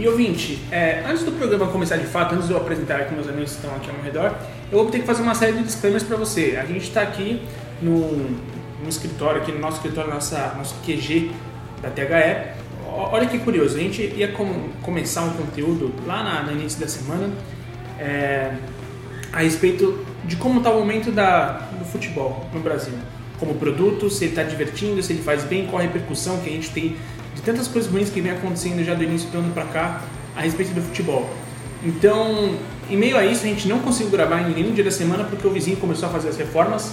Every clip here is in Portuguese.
E ouvinte, é, antes do programa começar de fato, antes de eu apresentar aqui meus amigos que estão aqui ao meu redor, eu vou ter que fazer uma série de disclaimers para você. A gente está aqui no, no escritório, aqui no nosso escritório, nossa, nosso QG da THE. Olha que curioso, a gente ia com, começar um conteúdo lá na, no início da semana é, a respeito de como está o momento da, do futebol no Brasil como produto, se ele está divertindo, se ele faz bem, qual a repercussão que a gente tem de tantas coisas ruins que vem acontecendo já do início do ano para cá a respeito do futebol. Então, em meio a isso, a gente não conseguiu gravar em nenhum dia da semana porque o vizinho começou a fazer as reformas.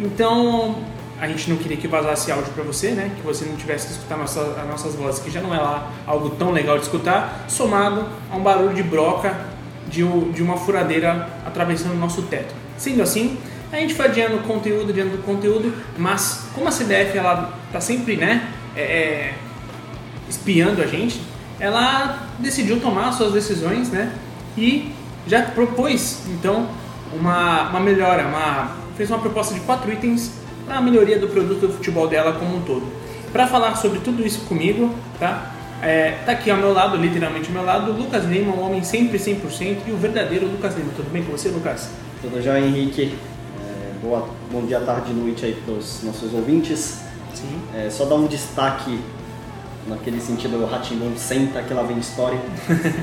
Então, a gente não queria que vazasse áudio para você, né? Que você não tivesse que escutar nossa, as nossas vozes, que já não é lá algo tão legal de escutar, somado a um barulho de broca de, de uma furadeira atravessando o nosso teto. Sendo assim, a gente foi adiando conteúdo, adiando conteúdo, mas como a CDF ela tá sempre, né, é, é, espiando a gente, ela decidiu tomar suas decisões, né, e já propôs, então, uma, uma melhora, uma, fez uma proposta de quatro itens para a melhoria do produto do futebol dela como um todo. Para falar sobre tudo isso comigo, tá? É, tá aqui ao meu lado, literalmente ao meu lado, o Lucas Lima, um homem sempre 100% e o verdadeiro Lucas Lima. Tudo bem com você, Lucas? Tudo já, Henrique. Boa, bom dia, tarde e noite aí para os nossos ouvintes. Sim. É, só dar um destaque naquele sentido, o Ratimbun senta que lá vem história,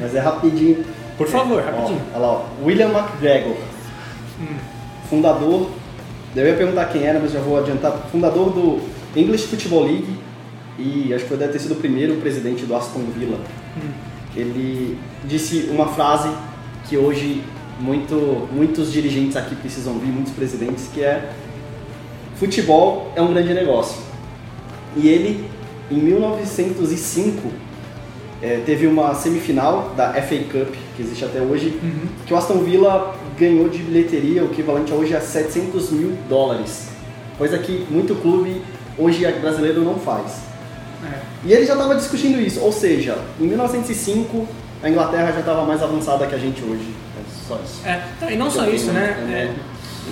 mas é rapidinho. Por favor, é, rapidinho. Ó, olha lá, ó, William McGregor, hum. fundador, eu ia perguntar quem era, mas já vou adiantar, fundador do English Football League e acho que deve ter sido o primeiro presidente do Aston Villa. Hum. Ele disse uma frase que hoje muito, muitos dirigentes aqui precisam vir, muitos presidentes, que é futebol é um grande negócio. E ele, em 1905, é, teve uma semifinal da FA Cup, que existe até hoje, uhum. que o Aston Villa ganhou de bilheteria, o equivalente a hoje a 700 mil dólares. Coisa que muito clube hoje brasileiro não faz. É. E ele já estava discutindo isso, ou seja, em 1905 a Inglaterra já estava mais avançada que a gente hoje. É só isso. É, e não só isso, né? É,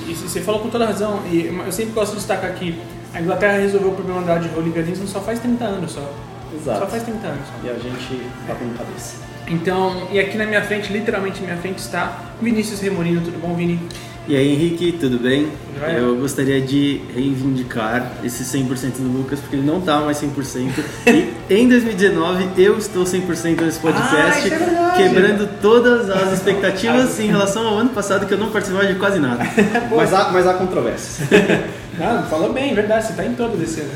e você falou com toda razão, e eu sempre gosto de destacar aqui, a Inglaterra resolveu o problema da de hooliganismo só faz 30 anos só. Exato. Só faz 30 anos. Só. E a gente tá com cabeça. Então, e aqui na minha frente, literalmente na minha frente, está Vinícius Remorino. Tudo bom, Vini? E aí, Henrique, tudo bem? Eu gostaria de reivindicar esse 100% do Lucas, porque ele não tá mais 100%. e em 2019 eu estou 100% nesse podcast, ah, é quebrando todas as expectativas em relação ao ano passado, que eu não participava de quase nada. mas, há, mas há controvérsias. não, falou bem, verdade, você tá em todo desse ano.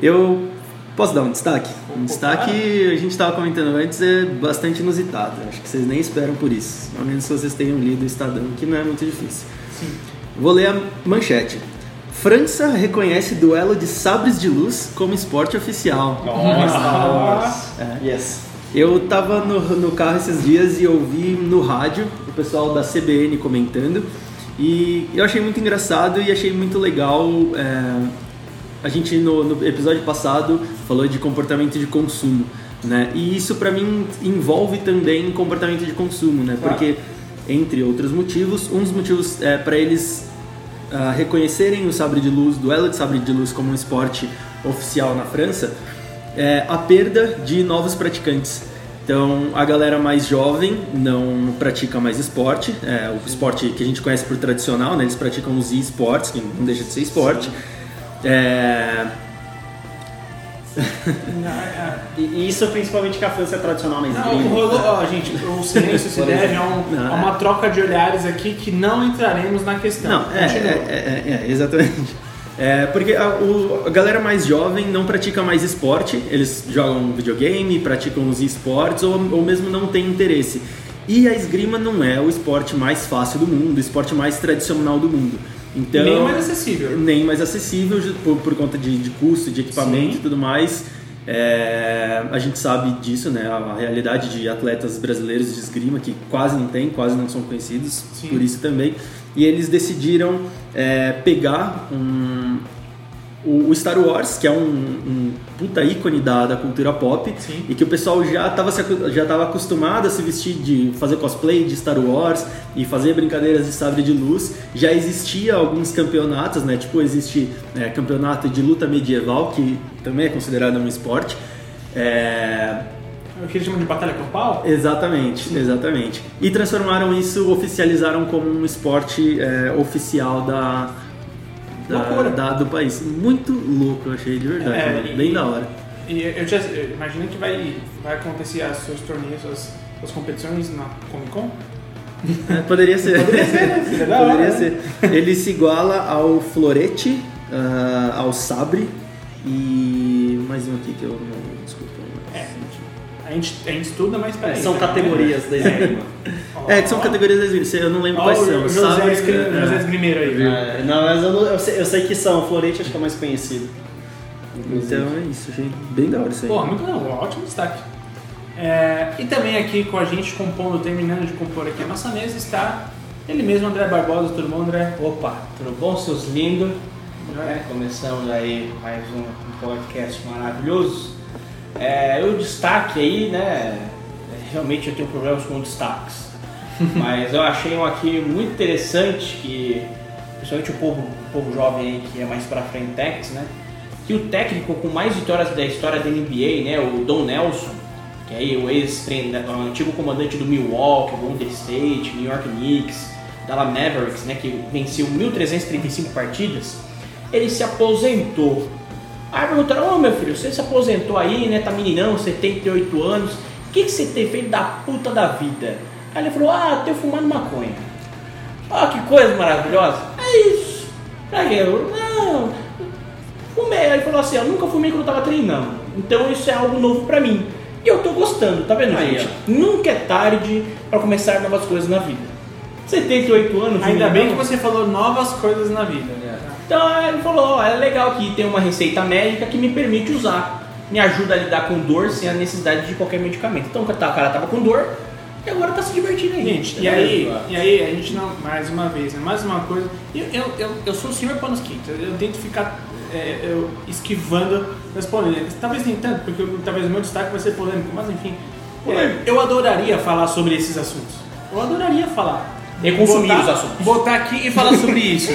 Eu Posso dar um destaque? Um destaque, a gente estava comentando antes, é bastante inusitado. Acho que vocês nem esperam por isso. Ao menos se vocês tenham lido o Estadão, que não é muito difícil. Sim. Vou ler a manchete. França reconhece duelo de sabres de luz como esporte oficial. Nossa! É. Yes. Eu tava no, no carro esses dias e ouvi no rádio o pessoal da CBN comentando e eu achei muito engraçado e achei muito legal é, a gente no, no, episódio passado falou de comportamento de consumo, né? E isso para mim envolve também comportamento de consumo, né? Porque entre outros motivos, um dos motivos é para eles uh, reconhecerem o sabre de luz, duelo de sabre de luz como um esporte oficial na França, é a perda de novos praticantes. Então, a galera mais jovem não pratica mais esporte, é, o esporte que a gente conhece por tradicional, né? Eles praticam os e-sports, que não deixa de ser esporte. Sim é... e isso principalmente que a França é tradicional na esgrima. Não, rolou, ó, gente, o silêncio se deve a, um, não, a, uma é. troca de olhares aqui que não entraremos na questão. Não, é, é, é, é, exatamente. É, porque a, o, a, galera mais jovem não pratica mais esporte, eles jogam videogame, praticam os esportes ou, ou mesmo não tem interesse. E a esgrima não é o esporte mais fácil do mundo, o esporte mais tradicional do mundo. Então, nem mais acessível. Nem mais acessível por, por conta de, de custo, de equipamento Sim. e tudo mais. É, a gente sabe disso, né? A, realidade de atletas brasileiros de esgrima que quase não tem, quase não são conhecidos Sim. por isso também. E eles decidiram é, pegar um, o, Star Wars, que é um, um puta ícone da, da cultura pop, Sim. e que o pessoal já estava já tava acostumado a se vestir de fazer cosplay de Star Wars e fazer brincadeiras de sabre de luz. Já existia alguns campeonatos, né? Tipo, existe é, campeonato de luta medieval, que também é considerado um esporte. É, o que eles chamam de batalha campal? Exatamente, exatamente. E transformaram isso, oficializaram como um esporte é, oficial da, da, da, do país. Muito louco, eu achei de verdade. É, né? Bem da hora. E eu já imagino que vai, vai acontecer os seus torneios, as, as competições na Comic Con? É, poderia ser. Poderia ser, né? Poderia hora, ser. Né? Ele se iguala ao florete, uh, ao sabre e mais um aqui que eu não. É, gente, a gente estuda, mas peraí. São né? categorias da esgrima. é, que são categorias da esgrima. Eu não lembro quais são. José, Sabe, é. José Esgrimeiro aí, viu? É, não, mas eu, não, eu, sei, eu sei que são. Florete acho que é o mais conhecido. Então é isso, achei bem da hora isso aí. Pô, muito não, ótimo destaque. É, e também aqui com a gente, compondo, terminando de compor aqui a nossa mesa, está ele mesmo, André Barbosa. Tudo bom, André? Opa, tudo bom, seus lindos? É, começamos aí mais um podcast maravilhoso. É, o destaque aí, né? Realmente eu tenho problemas com destaques. Mas eu achei um aqui muito interessante que, principalmente o povo, o povo jovem aí que é mais pra frentex, né? Que o técnico com mais vitórias da história da NBA, né? O Don Nelson, que é aí o ex o antigo comandante do Milwaukee, Golden State, New York Knicks, Dallas Mavericks, né? Que venceu 1.335 partidas. Ele se aposentou Aí perguntaram, ô oh, meu filho, você se aposentou aí, né? Tá meninão, 78 anos. O que, que você tem feito da puta da vida? Aí ele falou, ah, tenho fumado maconha. Ó, oh, que coisa maravilhosa. É isso. Aí eu, não, fumei. Aí ele falou assim, eu nunca fumei quando eu tava treinando. Então isso é algo novo pra mim. E eu tô gostando, tá vendo, aí, gente? Ó. Nunca é tarde para começar novas coisas na vida. 78 anos. Ainda bem que você falou novas coisas na vida. Né? Então ele falou, é legal que tem uma receita médica que me permite usar, me ajuda a lidar com dor sem a necessidade de qualquer medicamento. Então o cara tava com dor e agora tá se divertindo aí. Gente, e aí, e aí a gente não, mais uma vez, né, mais uma coisa, eu, eu, eu, eu sou o senhor panos eu tento ficar é, eu, esquivando das polêmicas. Talvez nem tanto, porque talvez o meu destaque vai ser polêmico, mas enfim. É, eu adoraria falar sobre esses assuntos. Eu adoraria falar e consumir botar, os assuntos. Botar aqui e falar sobre isso.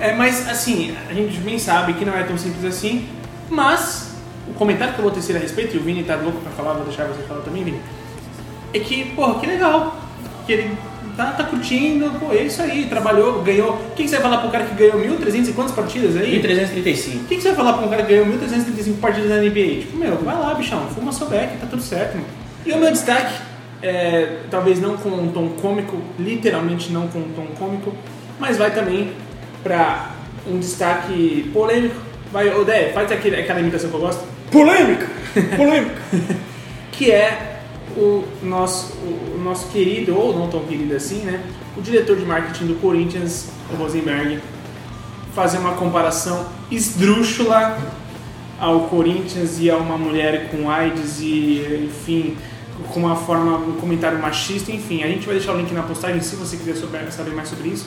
É, mas assim, a gente bem sabe que não é tão simples assim, mas o comentário que eu vou tecer a respeito, e o Vini tá louco pra falar, vou deixar você falar também, Vini, é que, porra, que legal. Que ele tá, tá curtindo, pô, é isso aí, trabalhou, ganhou. O que, que você vai falar pro cara que ganhou 1.300 e quantas partidas aí? 1.335. O que, que você vai falar pro cara que ganhou 1.335 partidas na NBA? Tipo, meu, vai lá, bichão, fuma seu beck, tá tudo certo, mano. E o meu destaque é, talvez não com um tom cômico, literalmente não com um tom cômico, mas vai também para um destaque polêmico. Vai, Odé, faz aquele, aquela imitação que eu gosto. Polêmica! Polêmica! que é o nosso, o nosso querido, ou não tão querido assim, né? O diretor de marketing do Corinthians, o Rosenberg, fazer uma comparação esdrúxula ao Corinthians e a uma mulher com AIDS e, enfim, com uma forma, um comentário machista, enfim. A gente vai deixar o link na postagem se você quiser saber mais sobre isso.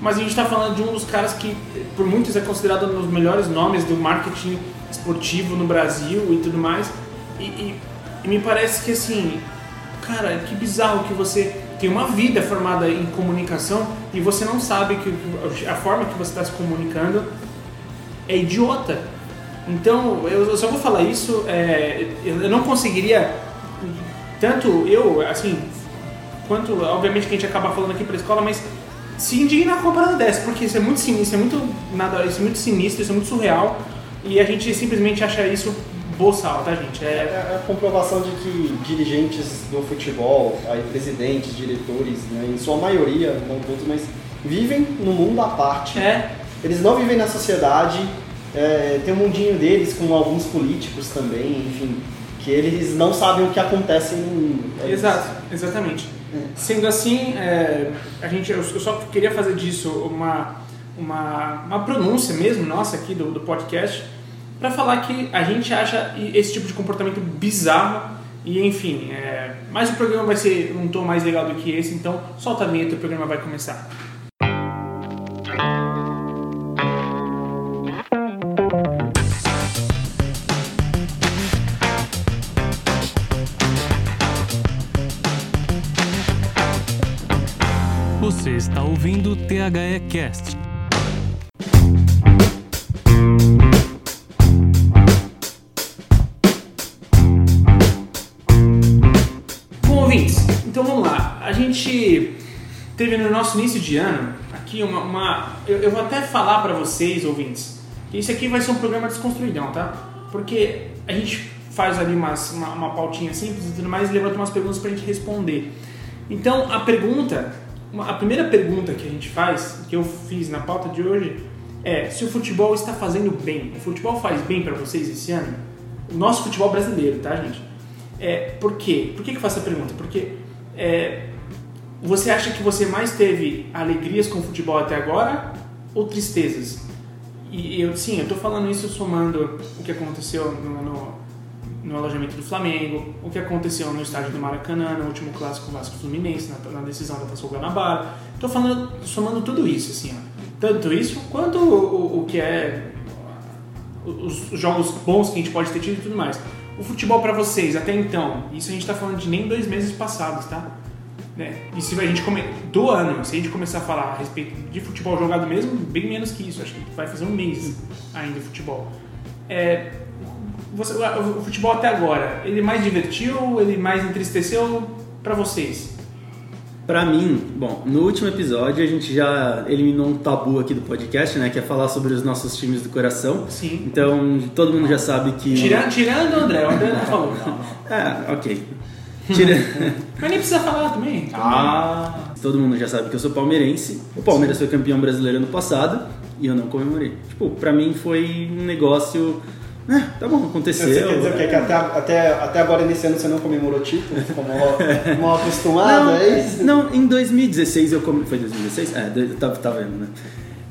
Mas a gente está falando de um dos caras que, por muitos, é considerado um dos melhores nomes do marketing esportivo no Brasil e tudo mais. E, e, e me parece que, assim, cara, que bizarro que você tem uma vida formada em comunicação e você não sabe que a forma que você está se comunicando é idiota. Então, eu só vou falar isso, é, eu não conseguiria tanto eu, assim, quanto, obviamente que a gente acaba falando aqui pra escola, mas se indignar com uma parada dessa, porque isso é muito sinistro, isso é muito, nada, isso é muito sinistro, isso é muito surreal, e a gente simplesmente acha isso boçal, tá gente? É... é a comprovação de que dirigentes do futebol, aí presidentes, diretores, né, em sua maioria, não todos, mas vivem no mundo à parte. É. Eles não vivem na sociedade, é, tem um mundinho deles com alguns políticos também, enfim que eles não sabem o que acontece. É Exato, exatamente. É. Sendo assim, é, a gente, eu só queria fazer disso uma, uma, uma pronúncia mesmo nossa aqui do, do podcast para falar que a gente acha esse tipo de comportamento bizarro e enfim, é, mas o programa vai ser um tom mais legal do que esse, então solta a vinheta e o programa vai começar. Ouvindo o THE Cast. Bom, ouvintes, então vamos lá. A gente teve no nosso início de ano aqui uma. uma- eu, eu vou até falar pra vocês, ouvintes, que isso aqui vai ser um programa desconstruidão, tá? Porque a gente faz ali umas, uma, uma pautinha simples e tudo mais e levanta umas perguntas pra gente responder. Então, a pergunta, a primeira pergunta que a gente faz, que eu fiz na pauta de hoje, é se o futebol está fazendo bem. O futebol faz bem pra vocês esse ano? O nosso futebol brasileiro, tá, gente? É, por quê? Por que, que eu faço essa pergunta? Porque é, você acha que você mais teve alegrias com o futebol até agora ou tristezas? E eu, sim, eu tô falando isso somando o que aconteceu no, no, no alojamento do Flamengo, o que aconteceu no estádio do Maracanã, no último clássico Vasco Fluminense, na, na decisão da Taça Guanabara. Tô falando, somando tudo isso, assim, ó. Tanto isso quanto o, o, o que é os os jogos bons que a gente pode ter tido e tudo mais. O futebol pra vocês, até então, isso a gente tá falando de nem dois meses passados, tá? Né? E se a gente come... do ano, se a gente começar a falar a respeito de futebol jogado mesmo, bem menos que isso, acho que vai fazer um mês ainda de futebol. É, você- o futebol até agora, ele mais divertiu, ele mais entristeceu pra vocês? Pra mim, bom, no último episódio a gente já eliminou um tabu aqui do podcast, né? Que é falar sobre os nossos times do coração. Sim. Então, todo mundo já sabe que. Tirando, tirando o André, o André não falou. É, ok. Tira... Mas nem precisa falar também. Ah, todo mundo já sabe que eu sou palmeirense. O Palmeiras foi campeão brasileiro ano passado e eu não comemorei. Tipo, pra mim foi um negócio. É, tá bom, aconteceu. Você quer dizer o quê? Que até, até, até agora nesse ano você não comemorou título? Ficou mal, mal acostumado, Não, é isso? não, em 2016 eu comemorei. Foi 2016? É, tá, tá vendo, né?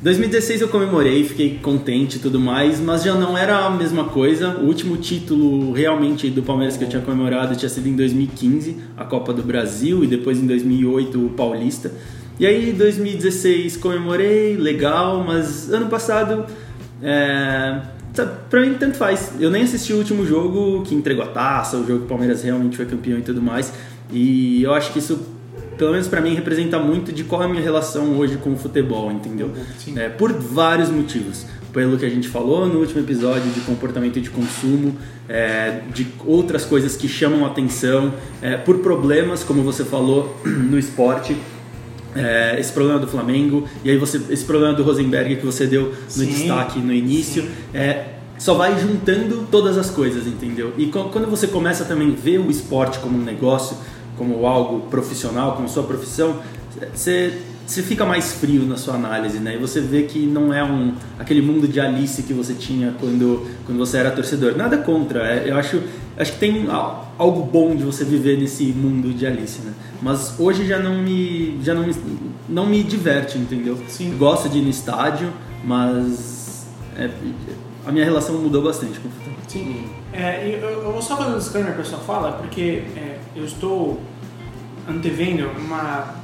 2016 eu comemorei, fiquei contente e tudo mais, mas já não era a mesma coisa. O último título realmente do Palmeiras que eu tinha comemorado tinha sido em 2015, a Copa do Brasil, e depois em 2008 o Paulista. E aí 2016 comemorei, legal, mas ano passado. É, pra mim tanto faz. Eu nem assisti o último jogo que entregou a taça, o jogo que o Palmeiras realmente foi campeão e tudo mais. E eu acho que isso, pelo menos pra mim, representa muito de qual é a minha relação hoje com o futebol, entendeu? Sim. É, por vários motivos. Pelo que a gente falou no último episódio de comportamento de consumo, é, de outras coisas que chamam atenção, é, por problemas, como você falou, no esporte. É, esse problema do Flamengo e aí você esse problema do Rosenberg que você deu no Sim. destaque no início é, só vai juntando todas as coisas entendeu e quando você começa também a ver o esporte como um negócio como algo profissional como sua profissão você você fica mais frio na sua análise né e você vê que não é um aquele mundo de Alice que você tinha quando quando você era torcedor nada contra é, eu acho acho que tem al- algo bom de você viver nesse mundo de Alice, né? Mas hoje já não me já não me, não me diverte, entendeu? Sim. Gosto de ir no estádio, mas é, a minha relação mudou bastante com o futebol. Sim. É, eu, eu vou só fazer um disclaimer para sua fala, porque é, eu estou antevendo uma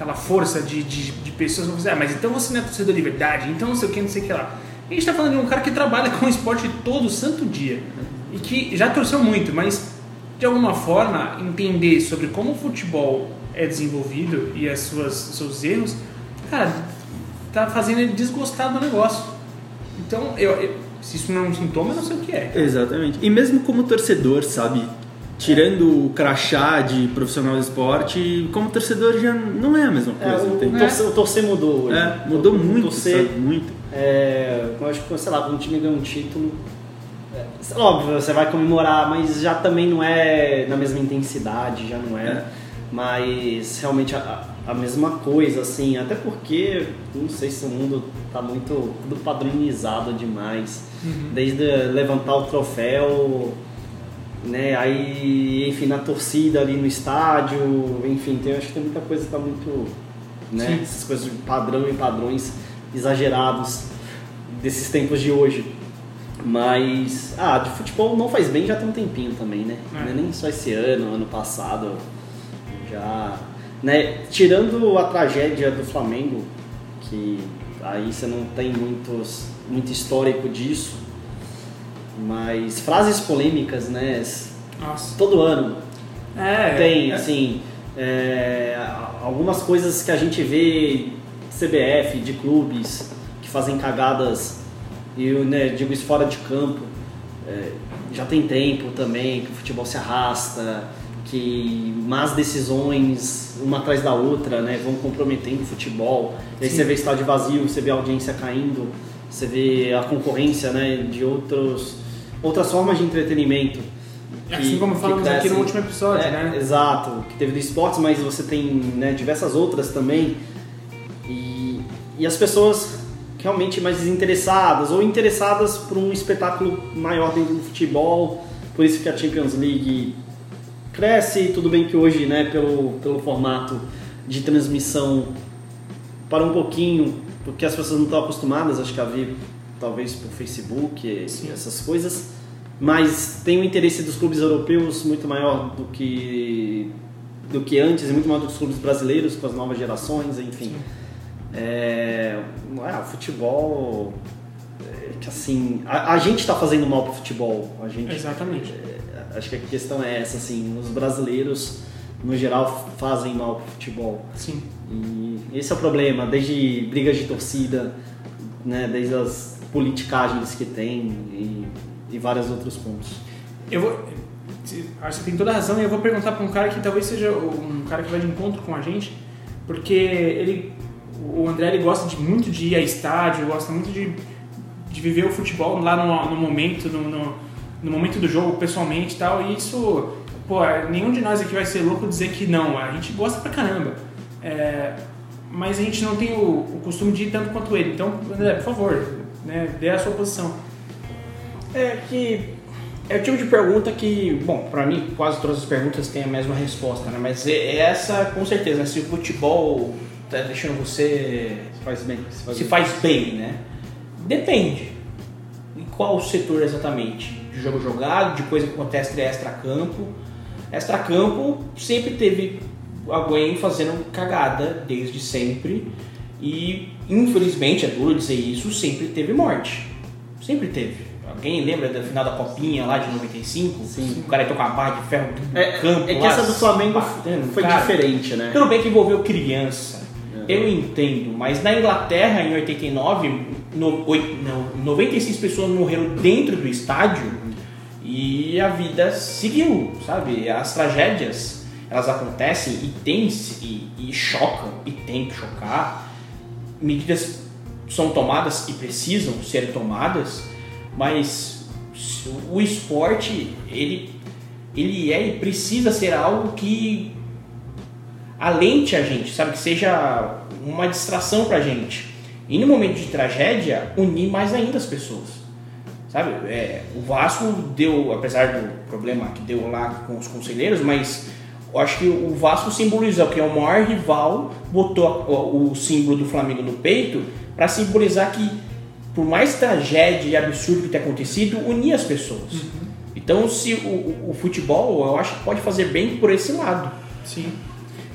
aquela força de, de, de pessoas que vão dizer, ah, mas então você não é torcedor de verdade, então não sei o que, não sei o que lá. A gente está falando de um cara que trabalha com esporte todo santo dia e que já torceu muito, mas de alguma forma entender sobre como o futebol é desenvolvido e as suas, seus erros, cara, tá fazendo ele desgostar do negócio. Então, eu, eu- se isso não é um sintoma, eu não sei o que é. Exatamente. E mesmo como torcedor, sabe? Tirando o crachá de profissional de esporte, como torcedor já não é a mesma É, coisa, o, entende? o torcer, o torcer mudou hoje. É, mudou O- muito, Torcer, sabe? Muito. é, eu acho que, sei lá, quando o time ganha um título, é, óbvio, você vai comemorar, mas já também não é na mesma intensidade, já não é. É. Mas realmente a, a mesma coisa, assim, até porque, não sei se o mundo tá muito tudo padronizado demais. Desde levantar o troféu, né? Aí, enfim, na torcida ali no estádio, enfim, tem, acho que tem muita coisa que tá muito, né? Sim. Essas coisas de padrão e padrões exagerados desses tempos de hoje. Mas, ah, de futebol não faz bem já tem um tempinho também, né? É. Não é nem só esse ano, ano passado, já, né? Tirando a tragédia do Flamengo, que aí você não tem muitos, muito histórico disso, mas frases polêmicas, né? Nossa. Todo ano É, tem, é. assim, é, algumas coisas que a gente vê CBF, de clubes que fazem cagadas, e eu né, digo isso fora de campo, é, já tem tempo também que o futebol se arrasta, que más decisões, uma atrás da outra, né, vão comprometendo o futebol. E aí Sim. você vê estádio vazio, você vê a audiência caindo, você vê a concorrência né, de outros, outras formas de entretenimento. Assim como falamos aqui no último episódio, É, né? Exato, que teve do esportes, mas você tem né, diversas outras também. E, e as pessoas realmente mais desinteressadas ou interessadas por um espetáculo maior dentro do futebol. Por isso que a Champions League cresce. Tudo bem que hoje, né, pelo, pelo formato de transmissão, para um pouquinho, porque as pessoas não estão acostumadas, acho que a ver talvez por Facebook, Sim. essas coisas. Mas tem o interesse dos clubes europeus muito maior do que do que antes e muito maior dos clubes brasileiros com as novas gerações, enfim. É, ah, o futebol é, que assim a, a gente está fazendo mal pro futebol, a gente Exatamente. é, acho que a questão é essa assim, os brasileiros no geral fazem mal pro futebol. Sim. E esse é o problema, desde brigas de torcida, né, desde as politicagens que tem e, e vários outros pontos. Eu vou. Acho que tem toda a razão e eu vou perguntar para um cara que talvez seja um cara que vai de encontro com a gente, porque ele, o André ele gosta de, muito de ir a estádio, gosta muito de, de viver o futebol lá no, no momento, no, no, no momento do jogo, pessoalmente e tal, e isso, pô, nenhum de nós aqui vai ser louco dizer que não, a gente gosta pra caramba. É, mas a gente não tem o, o costume de ir tanto quanto ele. Então, André, por favor, né, dê a sua posição. É que é o tipo de pergunta que, bom, pra mim quase todas as perguntas têm a mesma resposta, né? Mas é essa com certeza, né? se o futebol tá deixando você Faz bem. Se faz se bem. faz bem, né? Depende. Em qual setor exatamente? De jogo jogado, de coisa que acontece extra-campo. Extra-campo sempre teve alguém fazendo cagada desde sempre. E infelizmente, é duro dizer isso, sempre teve morte. Sempre teve. Alguém lembra da final da Copinha lá de 95? Sim. O cara entrou com a barra de ferro no É, campo. é que lá, essa do Flamengo batendo, foi cara. diferente, né? Tudo bem que envolveu criança. É. Eu entendo, mas na Inglaterra, em 89, no, oi- não, 96 pessoas morreram dentro do estádio e a vida seguiu, sabe? As tragédias, elas acontecem e tem e, e chocam, e tem que chocar. Medidas são tomadas e precisam ser tomadas, mas o esporte, ele, ele é e precisa ser algo que alente a gente, sabe? Que seja uma distração pra gente. E no momento de tragédia, unir mais ainda as pessoas. Sabe? É, o Vasco deu, apesar do problema que deu lá com os conselheiros, mas eu acho que o Vasco simbolizou que é o maior rival, botou o, símbolo do Flamengo no peito para simbolizar que, por mais tragédia e absurdo que tenha acontecido, unir as pessoas. Então, se o, o- futebol, eu acho que pode fazer bem por esse lado. Sim,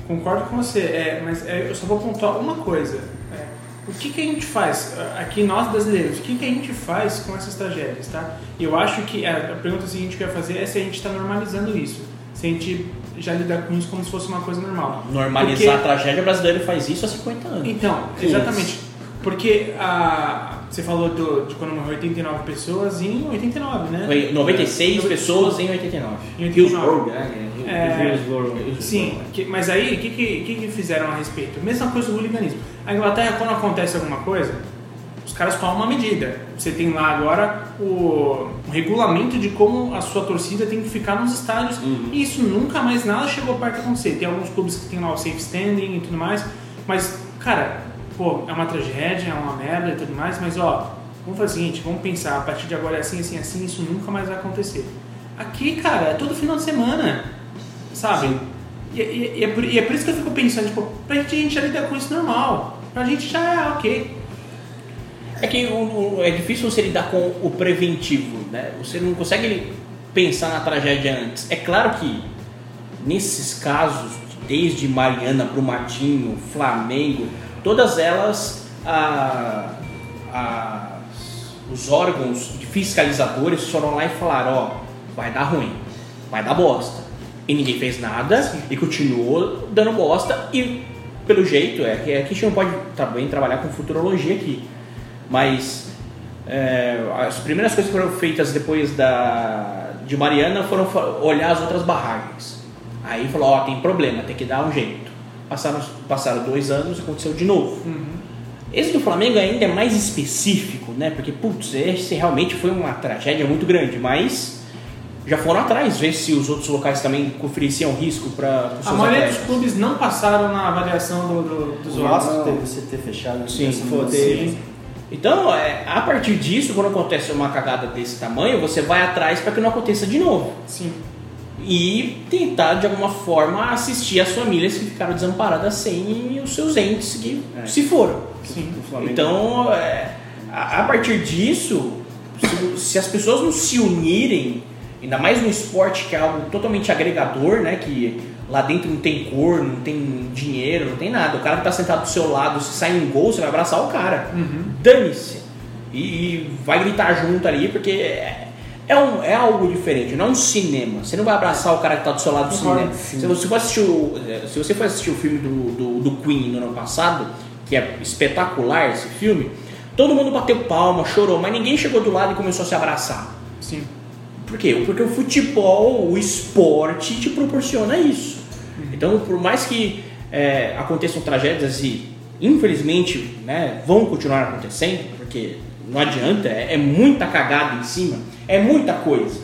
concordo com você, é, mas é, eu só vou pontuar uma coisa. é, o que, que a gente faz, aqui nós brasileiros, o que, que a gente faz com essas tragédias, tá? Eu acho que é, a pergunta seguinte que eu ia fazer é se a gente está normalizando isso, se a gente já lida com isso como se fosse uma coisa normal. Normalizar Porque- a tragédia brasileira faz isso há 50 anos. Então, exatamente. Porque a, você falou do, de quando morreu 89 pessoas em 89, né? Foi 96 É, pessoas em 89. Em 89. Hillsborough, né? É, Hillsborough. Sim, que- mas aí o que, que, que que fizeram a respeito? Mesma coisa do hooliganismo. A Inglaterra, quando acontece alguma coisa, os caras tomam uma medida. Você tem lá agora o, regulamento de como a sua torcida tem que ficar nos estádios. E isso nunca mais nada chegou perto de acontecer. Tem alguns clubes que tem lá o safe standing e tudo mais. Mas, cara, pô, é uma tragédia, é uma merda e tudo mais. Mas, ó, vamos fazer o seguinte: vamos pensar, a partir de agora é assim, assim, assim. Isso nunca mais vai acontecer. Aqui, cara, é todo final de semana. Sabe? E, e- e é por, e é por isso que eu fico pensando, tipo, pra gente, a gente já lida com isso normal. Pra gente já é ok. É que o- o- é difícil você lidar com o preventivo, né? Você não consegue pensar na tragédia antes. É claro que nesses casos, desde Mariana para o Martinho, Flamengo, todas elas, a- a- os órgãos fiscalizadores foram lá e falaram, ó, vai dar ruim, vai dar bosta. E ninguém fez nada e continuou dando bosta e pelo jeito, é que aqui a gente não pode também trabalhar com futurologia aqui, mas é, as primeiras coisas que foram feitas depois da, de Mariana foram olhar as outras barragens. Aí falou, ó, tem problema, tem que dar um jeito. Passaram, passaram dois anos, aconteceu de novo. Esse do Flamengo ainda é mais específico, né? Porque, putz, esse realmente foi uma tragédia muito grande, mas já foram atrás ver se os outros locais também ofereciam risco para os A maioria dos atletas. clubes não passaram na avaliação do, do, dos órgãos. Teve o CT fechado. Sim, foi, teve. Então, é, a partir disso, quando acontece uma cagada desse tamanho, você vai atrás para que não aconteça de novo. Sim. E tentar, de alguma forma, assistir as famílias que ficaram desamparadas sem os seus entes que É. se foram. Sim. Então, é, a, a partir disso, se, se as pessoas não se unirem, ainda mais no esporte que é algo totalmente agregador, né? Que lá dentro não tem cor, não tem dinheiro, não tem nada. O cara que tá sentado do seu lado, se sai um gol, você vai abraçar o cara. Dane-se. E, e vai gritar junto ali, porque é, é, um, é algo diferente, não é um cinema. Você não vai abraçar o cara que tá do seu lado do cinema. Se você, for assistir o, se você for assistir o filme do, do, do Queen no ano passado, que é espetacular esse filme, todo mundo bateu palma, chorou, mas ninguém chegou do lado e começou a se abraçar. Sim. Por quê? Porque o futebol, o esporte te proporciona isso. Então, por mais que é, aconteçam tragédias e, infelizmente, né, vão continuar acontecendo, porque não adianta, é, é muita cagada em cima, é muita coisa.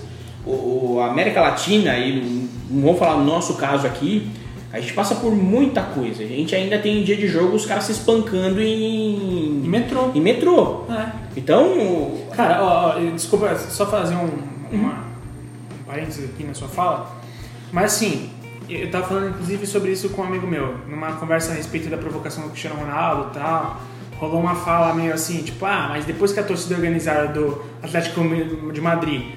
O, a América Latina, e não, vou falar no nosso caso aqui, a gente passa por muita coisa. A gente ainda tem dia de jogo os caras se espancando em, E metrô. em metrô. É. Então, Cara, ó, ó, desculpa, só fazer um, uma, um parênteses aqui na sua fala. Mas assim, eu tava falando inclusive sobre isso com um amigo meu, numa conversa a respeito da provocação do Cristiano Ronaldo e tal. Rolou uma fala meio assim, tipo, ah, mas depois que a torcida organizada do Atlético de Madrid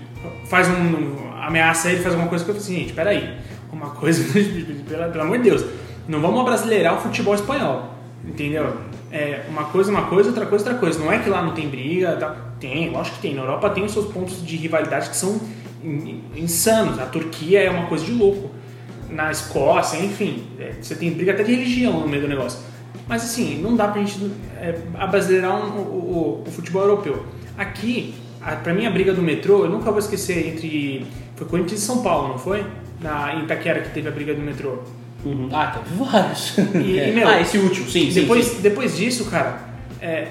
faz um. ameaça ele, faz alguma coisa que eu falei assim, gente, peraí. Uma coisa, pelo, pelo amor de Deus, não vamos abrasileirar o futebol espanhol, entendeu? É, uma coisa, uma coisa, outra coisa, outra coisa. Não é que lá não tem briga, tá? Tem, lógico que tem. Na Europa tem os seus pontos de rivalidade que são in- insanos. A Turquia é uma coisa de louco. Na Escócia, enfim, é, você tem briga até de religião no meio do negócio. Mas assim, não dá pra gente é, abrasileirar um- o, o- o futebol europeu. Aqui, a, pra mim, a briga do metrô, eu nunca vou esquecer entre. Foi Corinthians e São Paulo, não foi? Na, em Itaquera que teve a briga do metrô. Ah, teve vários. E- e, meu, ah, esse último, sim, sim. depois, sim. depois disso, cara, é,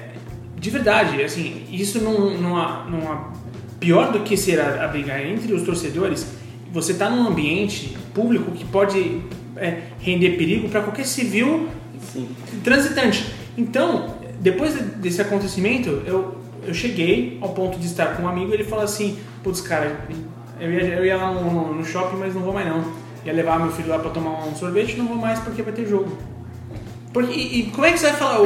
de verdade, assim, isso não, não, há- não há- pior do que ser a, a briga entre os torcedores, você tá num ambiente público que pode é, render perigo para qualquer civil Sim. transitante. Então, depois de- desse acontecimento, eu, eu cheguei ao ponto de estar com um amigo e ele falou assim, putz, cara, eu ia, eu ia lá no, no shopping, mas não vou mais não. Ia levar meu filho lá pra tomar um sorvete, não vou mais porque vai ter jogo. Porque, e, e como é que você vai falar?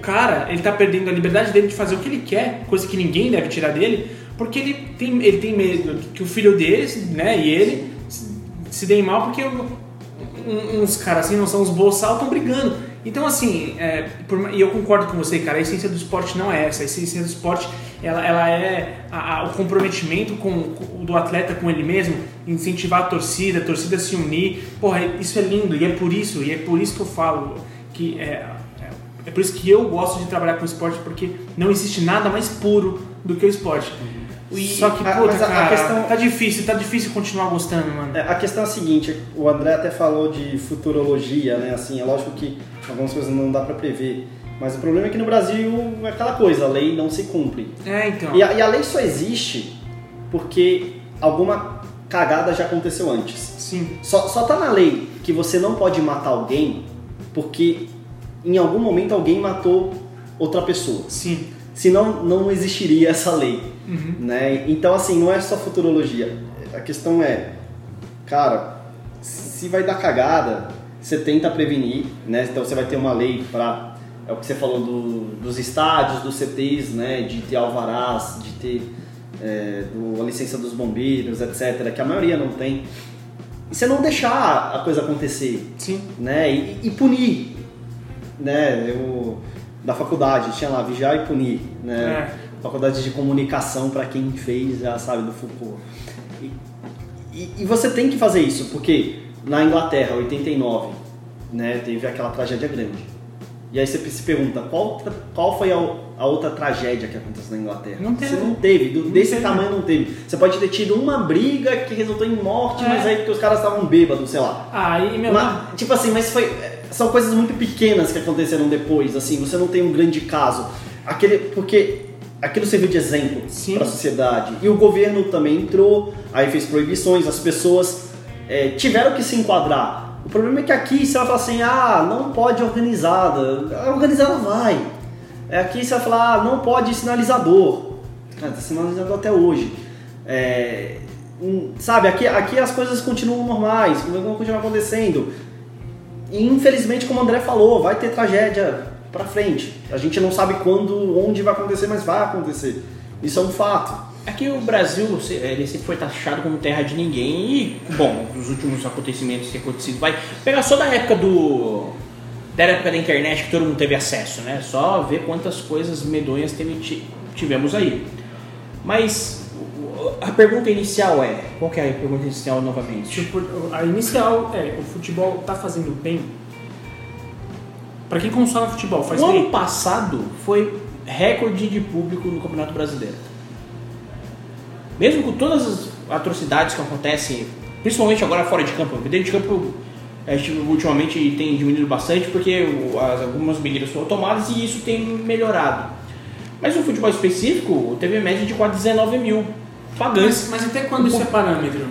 Cara, ele tá perdendo a liberdade dele de fazer o que ele quer, coisa que ninguém deve tirar dele, porque ele tem, ele tem medo que o filho dele, né, e ele se, deem mal porque uns caras assim, não são os boçal, estão brigando. Então, assim, é, por e eu concordo com você, cara, a essência do esporte não é essa. A essência do esporte, ela, ela é a- a- o comprometimento com, com- do atleta com ele mesmo, incentivar a torcida, a torcida se unir. Porra, isso é lindo e é por isso, e é por isso que eu falo que é, é, por isso que eu gosto de trabalhar com esporte, porque não existe nada mais puro do que o esporte. Só que, Ah, puta, a- a cara, questão- tá difícil, tá difícil continuar gostando, mano. É, a questão é a seguinte, o André até falou de futurologia, né? Assim, é lógico que algumas coisas não dá pra prever. Mas o problema é que no Brasil é aquela coisa, a lei não se cumpre. É, então. E a, e a lei só existe porque alguma cagada já aconteceu antes. Sim. Só, só tá na lei que você não pode matar alguém porque em algum momento alguém matou outra pessoa. Sim. Senão não existiria essa lei. Uhum. Né? Então, assim, não é só futurologia. A questão é, cara, se vai dar cagada, você tenta prevenir, né? Então você vai ter uma lei para é o que você falou do- dos estádios, dos CTs, né? De ter alvarás, de ter é, do- a licença dos bombeiros, etc. Que a maioria não tem. E você não deixar a coisa acontecer, Sim. né? E, e punir, né? Eu, da faculdade tinha lá vigiar e punir, né? É. Faculdade de comunicação para quem fez já sabe do Foucault. E, e, e você tem que fazer isso porque na Inglaterra 89 né, teve aquela tragédia grande. E aí você se pergunta, qual, qual foi a, a outra tragédia que aconteceu na Inglaterra? Não teve. Você não teve, do- Não desse teve. tamanho não teve. Você pode ter tido uma briga que resultou em morte, É. mas aí porque os caras estavam bêbados, sei lá. Ah, e meu. Tipo assim, mas foi. São coisas muito pequenas que aconteceram depois, assim, você não tem um grande caso. Aquele. Porque aquilo serviu de exemplo para a sociedade. E o governo também entrou, aí fez proibições, as pessoas é, tiveram que se enquadrar. O problema é que aqui você vai falar assim, ah, não pode organizada. A organizada vai. É, aqui você vai falar, ah, não pode sinalizador. Cara, tá sinalizador até hoje. É, sabe, aqui, aqui as coisas continuam normais, vão continuar acontecendo. E infelizmente, como o André falou, vai ter tragédia pra frente. A gente não sabe quando, onde vai acontecer, mas vai acontecer. Isso é um fato. Aqui o Brasil, se- ele sempre foi taxado como terra de ninguém e, bom, os últimos acontecimentos que acontecido, vai pegar só da época do... da época da internet que todo mundo teve acesso, né? Só ver quantas coisas medonhas teve- ti- tivemos aí. Mas a pergunta inicial é, qual que é a pergunta inicial novamente? Tipo, a inicial é: o futebol tá fazendo bem? Pra quem consome futebol, faz O ano bem? passado foi recorde de público no Campeonato Brasileiro. Mesmo com todas as atrocidades que acontecem, principalmente agora fora de campo, dentro de campo a gente ultimamente tem diminuído bastante porque o- as- algumas medidas foram tomadas e isso tem melhorado. Mas no futebol específico teve média de quase 19 mil pagantes. Mas, mas até quando isso é parâmetro?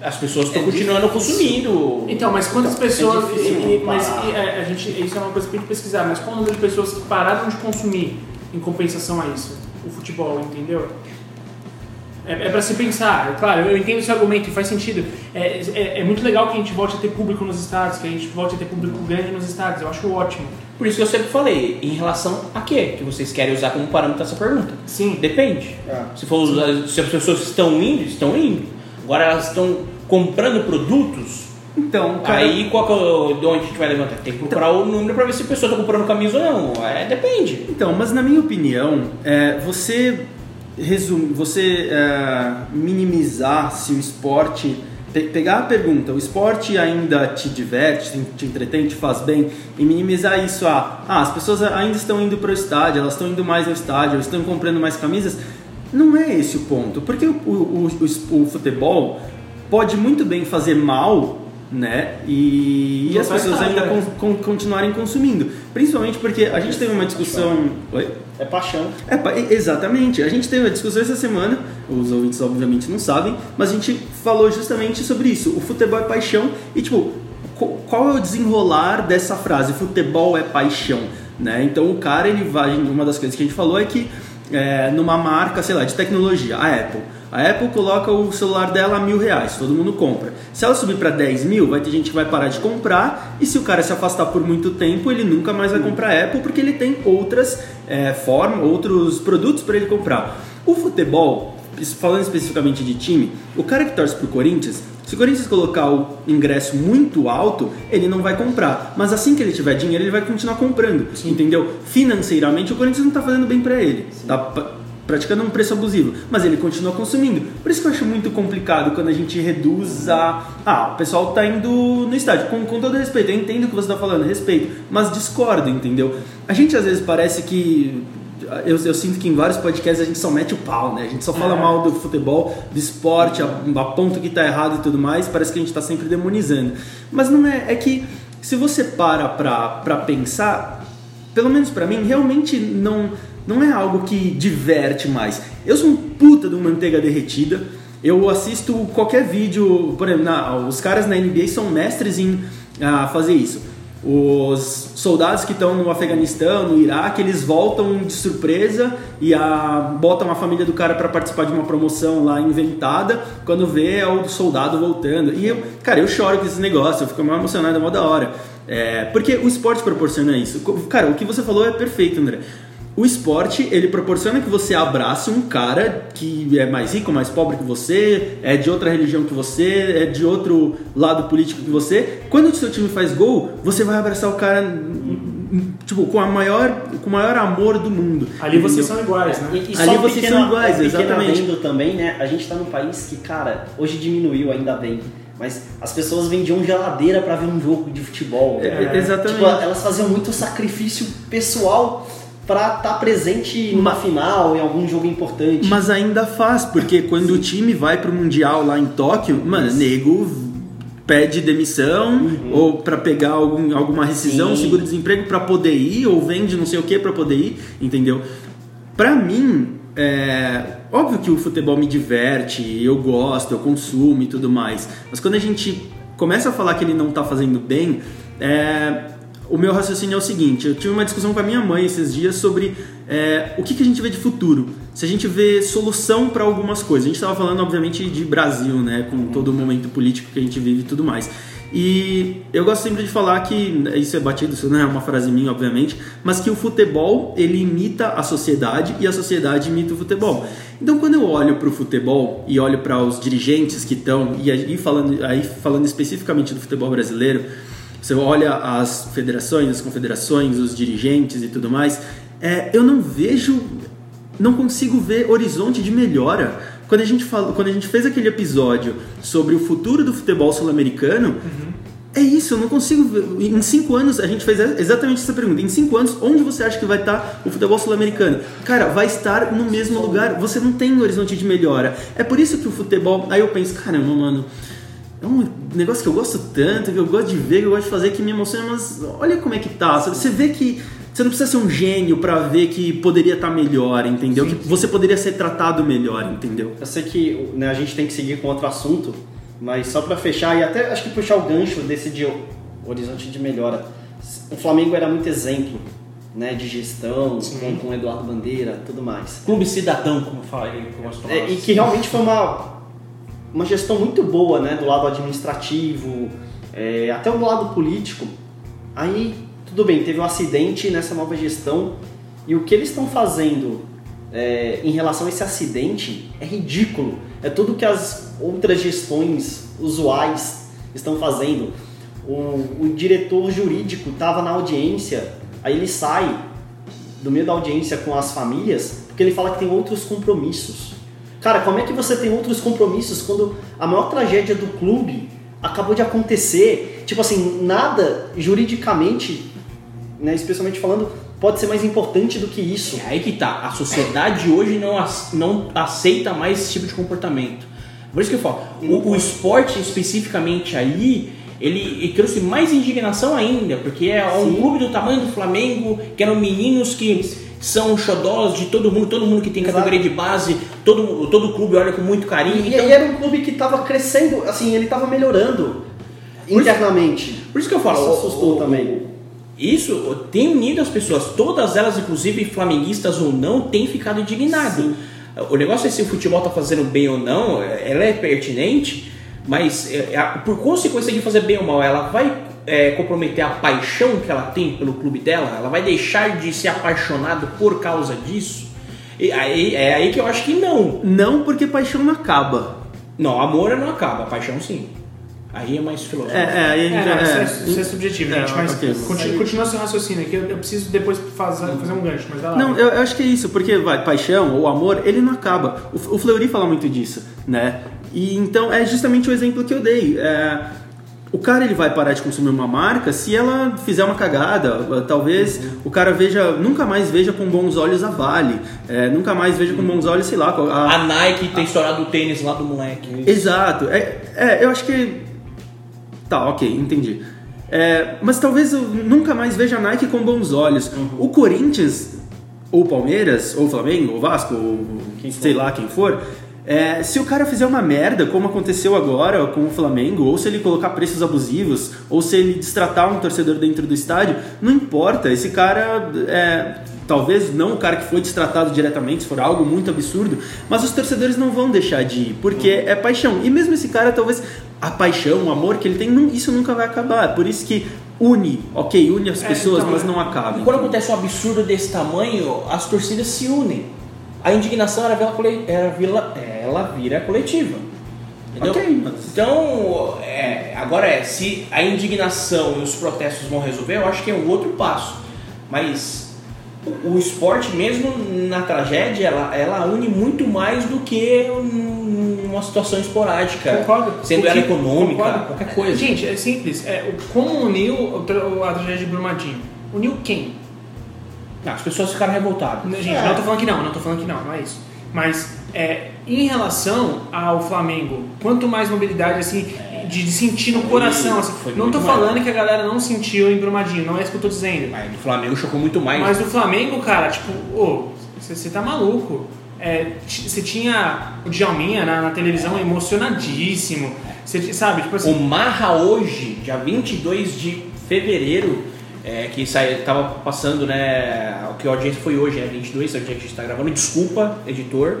As pessoas estão É continuando difícil. consumindo. Então, mas quantas Então, é pessoas. difícil e- mas e, é, a gente, isso é uma coisa pra gente pesquisar, mas qual o número de pessoas que pararam de consumir em compensação a isso? O futebol, entendeu? É, é pra se pensar, é claro, eu entendo esse argumento e faz sentido. É, é, é muito legal que a gente volte a ter público nos estádios, que a gente volte a ter público grande nos estádios, eu acho ótimo. Por isso que eu sempre falei, em relação a quê que vocês querem usar como parâmetro essa pergunta? Sim. Depende. É. Se, for usar- se as pessoas estão indo, estão indo. Agora elas estão comprando produtos, Então, cara, aí qual que é de onde a gente vai levantar? Tem que procurar o número para ver se a pessoa está comprando camisa ou não. É, depende. Então, mas na minha opinião, é, você resume, você é, minimizar se o esporte pe- pegar a pergunta, o esporte ainda te diverte, te, entretém, te faz bem e minimizar isso a ah, as pessoas ainda estão indo para o estádio, elas estão indo mais ao estádio, estão comprando mais camisas. Não é esse o ponto, porque o, o, o, o- futebol pode muito bem fazer mal, né? E, e as pessoas ainda con- con- continuarem consumindo. Principalmente porque a gente teve uma discussão. Oi? É paixão. É, pa- exatamente. A gente teve uma discussão essa semana, os ouvintes obviamente não sabem, mas a gente falou justamente sobre isso. O futebol é paixão e, tipo, qual é o desenrolar dessa frase? Futebol é paixão, né? Então o cara, ele vai. Uma das coisas que a gente falou é que é, numa marca, sei lá, de tecnologia, a Apple. A Apple coloca o celular dela a mil reais, todo mundo compra. Se ela subir para 10 mil, vai ter gente que vai parar de comprar, e se o cara se afastar por muito tempo, ele nunca mais vai comprar a Apple porque ele tem outras é, formas, outros produtos para ele comprar. O futebol, falando especificamente de time, o cara que torce pro Corinthians, se o Corinthians colocar o ingresso muito alto, ele não vai comprar. Mas assim que ele tiver dinheiro, ele vai continuar comprando. Entendeu? Financeiramente, o Corinthians não tá fazendo bem para ele. Tá pa- praticando um preço abusivo, mas ele continua consumindo. Por isso que eu acho muito complicado quando a gente reduz a. Ah, o pessoal tá indo no estádio. Com, com todo respeito, eu entendo o que você tá falando, respeito, mas discordo, entendeu? A gente às vezes parece que. Eu, eu sinto que em vários podcasts a gente só mete o pau, né? A gente só fala É. mal do futebol, do esporte, a- aponta que tá errado e tudo mais, parece que a gente tá sempre demonizando. Mas não é. É que se você para pra, pra pensar, pelo menos pra mim, realmente não, não é algo que diverte mais. Eu sou um puta de manteiga derretida. Eu assisto qualquer vídeo, por exemplo, na- os caras na NBA são mestres em ah, fazer isso. Os soldados que estão no Afeganistão, no Iraque, eles voltam de surpresa e a, botam a família do cara para participar de uma promoção lá inventada. Quando vê é o soldado voltando. E eu, cara, eu choro com esse negócio, eu fico mal emocionado, é mó da hora. É, porque o esporte proporciona isso. Cara, o que você falou é perfeito, André. O esporte, ele proporciona que você abrace um cara que é mais rico, mais pobre que você, é de outra religião que você, é de outro lado político que você. Quando o seu time faz gol, você vai abraçar o cara tipo com a maior, com o maior amor do mundo. Ali vocês são iguais, né? E, e Ali vocês pequeno, são iguais, exatamente. também, né? A gente tá num país que, cara, hoje diminuiu ainda bem Mas as pessoas vendiam geladeira para ver um jogo de futebol. É, exatamente. Tipo, elas faziam muito sacrifício pessoal para estar tá presente numa final, em algum jogo importante. Mas ainda faz, porque quando o time vai pro Mundial lá em Tóquio, mano, nego pede demissão uhum. ou para pegar algum, alguma rescisão, seguro-desemprego para poder ir, ou vende não sei o que para poder ir, entendeu? Para mim, é, óbvio que o futebol me diverte, eu gosto, eu consumo e tudo mais, mas quando a gente começa a falar que ele não tá fazendo bem, é, o meu raciocínio é o seguinte: eu tive uma discussão com a minha mãe esses dias sobre é, o que, que, a gente vê de futuro. Se a gente vê solução para algumas coisas. A gente estava falando, obviamente, de Brasil, né, com todo o momento político que a gente vive e tudo mais. E eu gosto sempre de falar que isso é batido, isso não é uma frase minha, obviamente, mas que o futebol ele imita a sociedade e a sociedade imita o futebol. Então, quando eu olho para o futebol e olho para os dirigentes que estão e aí falando aí falando especificamente do futebol brasileiro você olha as federações, as confederações, os dirigentes e tudo mais, é, eu não vejo, não consigo ver horizonte de melhora. Quando a gente falou, quando a gente fez aquele episódio sobre o futuro do futebol sul-americano, uhum. é isso, eu não consigo ver. Em cinco anos, a gente fez exatamente essa pergunta. Em cinco anos, onde você acha que vai estar o futebol sul-americano? Cara, vai estar no mesmo lugar. Você não tem horizonte de melhora. É por isso que o futebol. Aí eu penso, caramba, mano é um negócio que eu gosto tanto, que eu gosto de ver, que eu gosto de fazer, que me emociona, mas olha como é que tá. Você vê que você não precisa ser um gênio para ver que poderia estar tá melhor, entendeu? Sim, que você poderia ser tratado melhor, entendeu? Eu sei que né, a gente tem que seguir com outro assunto, mas só para fechar e até acho que puxar o gancho desse de horizonte de melhora. O Flamengo era muito exemplo né, de gestão, com, com Eduardo Bandeira, tudo mais. Clube cidadão, como fala aí, como é, E que realmente foi uma uma gestão muito boa, né, do lado administrativo, é, até do lado político. Aí, tudo bem, teve um acidente nessa nova gestão e o que eles estão fazendo é, em relação a esse acidente é ridículo. É tudo que as outras gestões usuais estão fazendo. O, o diretor jurídico estava na audiência, aí ele sai do meio da audiência com as famílias porque ele fala que tem outros compromissos. Cara, como é que você tem outros compromissos quando a maior tragédia do clube acabou de acontecer? Tipo assim, nada juridicamente, né, especialmente falando, pode ser mais importante do que isso. É aí que tá. A sociedade hoje não, não aceita mais esse tipo de comportamento. Por isso que eu falo, o, o esporte especificamente aí, ele, ele, trouxe mais indignação ainda, porque é um Sim. clube do tamanho do Flamengo, que eram meninos que são xodós de todo mundo, todo mundo que tem categoria de base, todo, todo clube olha com muito carinho. E, então... e era um clube que estava crescendo, assim, ele estava melhorando por internamente. Isso, por isso que eu falo. Isso assustou o, também. Isso tem unido as pessoas, todas elas, inclusive flamenguistas ou não, têm ficado indignadas. O negócio é se o futebol está fazendo bem ou não, ela é pertinente, mas é, por consequência de fazer bem ou mal, ela vai é, comprometer a paixão que ela tem pelo clube dela? Ela vai deixar de ser apaixonado por causa disso? E aí, é aí que eu acho que não. Não, porque paixão não acaba. Não, amor não acaba, paixão sim. Aí é mais filosófico. É, é, aí a gente é, já, é, isso, é, isso é subjetivo, é, gente. Mas okay. continua, continua seu raciocínio aqui. Eu, eu preciso depois fazer, fazer um gancho, mas vai lá. Não, eu, eu, acho que é isso, porque vai, paixão ou amor, ele não acaba. O, o Fleury fala muito disso, né? E então é justamente o exemplo que eu dei. É, o cara ele vai parar de consumir uma marca se ela fizer uma cagada. Talvez uhum. o cara veja, nunca mais veja com bons olhos a Vale, é, nunca mais veja com bons olhos, sei lá. A, a Nike tem estourado o tênis lá do moleque. Exato. É, é, eu acho que. Tá, ok, entendi. É, mas talvez eu nunca mais veja a Nike com bons olhos. Uhum. O Corinthians, ou Palmeiras, ou Flamengo, ou Vasco, ou quem sei lá quem for é, se o cara fizer uma merda, como aconteceu agora com o Flamengo, ou se ele colocar preços abusivos, ou se ele destratar um torcedor dentro do estádio, não importa. Esse cara, é, talvez não o cara que foi destratado diretamente, se for algo muito absurdo, mas os torcedores não vão deixar de ir, porque é paixão. E mesmo esse cara, talvez a paixão, o amor que ele tem, não, isso nunca vai acabar. Por isso que une, ok, une as é, pessoas, é, então, mas não acaba. E quando acontece um absurdo desse tamanho, as torcidas se unem a indignação era vila, era vila, ela vira coletiva. Entendeu? Okay. Então, é, agora é, se a indignação e os protestos vão resolver, eu acho que é um outro passo. Mas o o esporte, mesmo na tragédia, ela, ela une muito mais do que um- uma situação esporádica. Concordo. Sendo ela econômica, concordo. qualquer coisa. Gente, é simples. É, como uniu a tragédia de Brumadinho? Uniu quem? Ah, as pessoas ficaram revoltadas. Não, Gente, não tô falando que não, não tô falando que não, não é isso. Mas é, em relação ao Flamengo, quanto mais mobilidade, assim, de, de sentir no Foi- coração, assim, foi não tô falando maior. que a galera não sentiu em Brumadinho, não é isso que eu tô dizendo. Mas do Flamengo chocou muito mais. Mas do Flamengo, cara, tipo, ô, você tá maluco. É, Você tinha o Djalminha na, na televisão emocionadíssimo. Você sabe, tipo O assim. Marra hoje, dia 22 de fevereiro, é, que saiu, tava passando, né, o que a audiência foi hoje, né, 22, é o dia que a gente tá gravando. Desculpa, editor,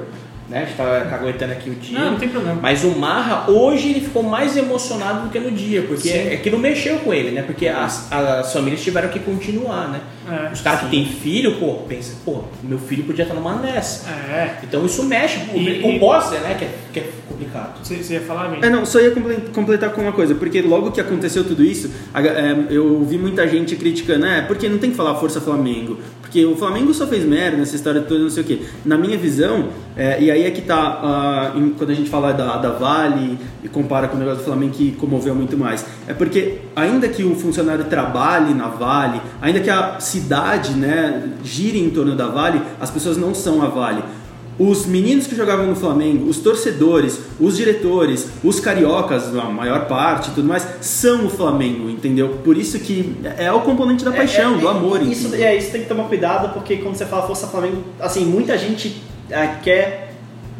né, a gente tá caguetando aqui o dia. Não, não tem problema. Mas o Marra, hoje, ele ficou mais emocionado do que no dia, porque Sim. é que não mexeu com ele, né, porque as, as famílias tiveram que continuar, né. É, Os caras que têm filho, pô, pensa, pô, meu filho podia estar numa dessa. É. Então isso mexe com E- com e- o pós, né, que é, que é complicado. Você, você ia falar, bem? É, não, só ia comple- completar com uma coisa, porque logo que aconteceu tudo isso, é, eu vi muita gente criticando, é, porque não tem que falar Força Flamengo, porque o Flamengo só fez merda nessa história toda, não sei o quê. Na minha visão, é, e aí é que tá, ah, em- quando a gente fala da, da Vale e compara com o negócio do Flamengo que comoveu muito mais, é porque ainda que o funcionário trabalhe na Vale, ainda que a cidade, né, gire em torno da Vale, as pessoas não são a Vale. Os meninos que jogavam no Flamengo, os torcedores, os diretores, os cariocas, a maior parte e tudo mais, são o Flamengo, entendeu? Por isso que é o componente da paixão, É, é, do amor. Isso, entendeu? é, isso tem que tomar cuidado, porque quando você fala Força Flamengo, assim, muita gente é, quer.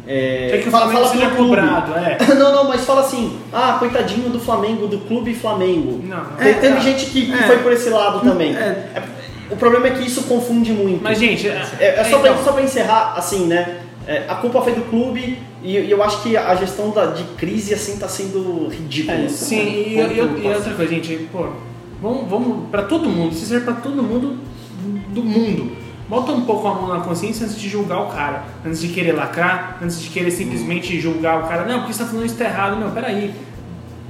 É, Quer que o fala- Flamengo fala seja pelo clube. cobrado, é. Não, não, mas fala assim, ah, coitadinho do Flamengo, do clube Flamengo. Não, não. Tem- É, teve gente que, É. foi por esse lado também. É. É, o problema é que isso confunde muito. Mas, gente, é, É, é só, pra, então, só pra encerrar, assim, né? É, a culpa foi do clube e, e eu acho que a gestão da, de crise, assim, tá sendo ridícula. É, sim, e, e- e- e outra coisa, gente, pô, vamos, vamos pra todo mundo, isso serve pra todo mundo do mundo. Bota um pouco a mão na consciência antes de julgar o cara, antes de querer lacrar, antes de querer simplesmente julgar o cara. Não, porque você tá falando isso tá errado, meu, peraí.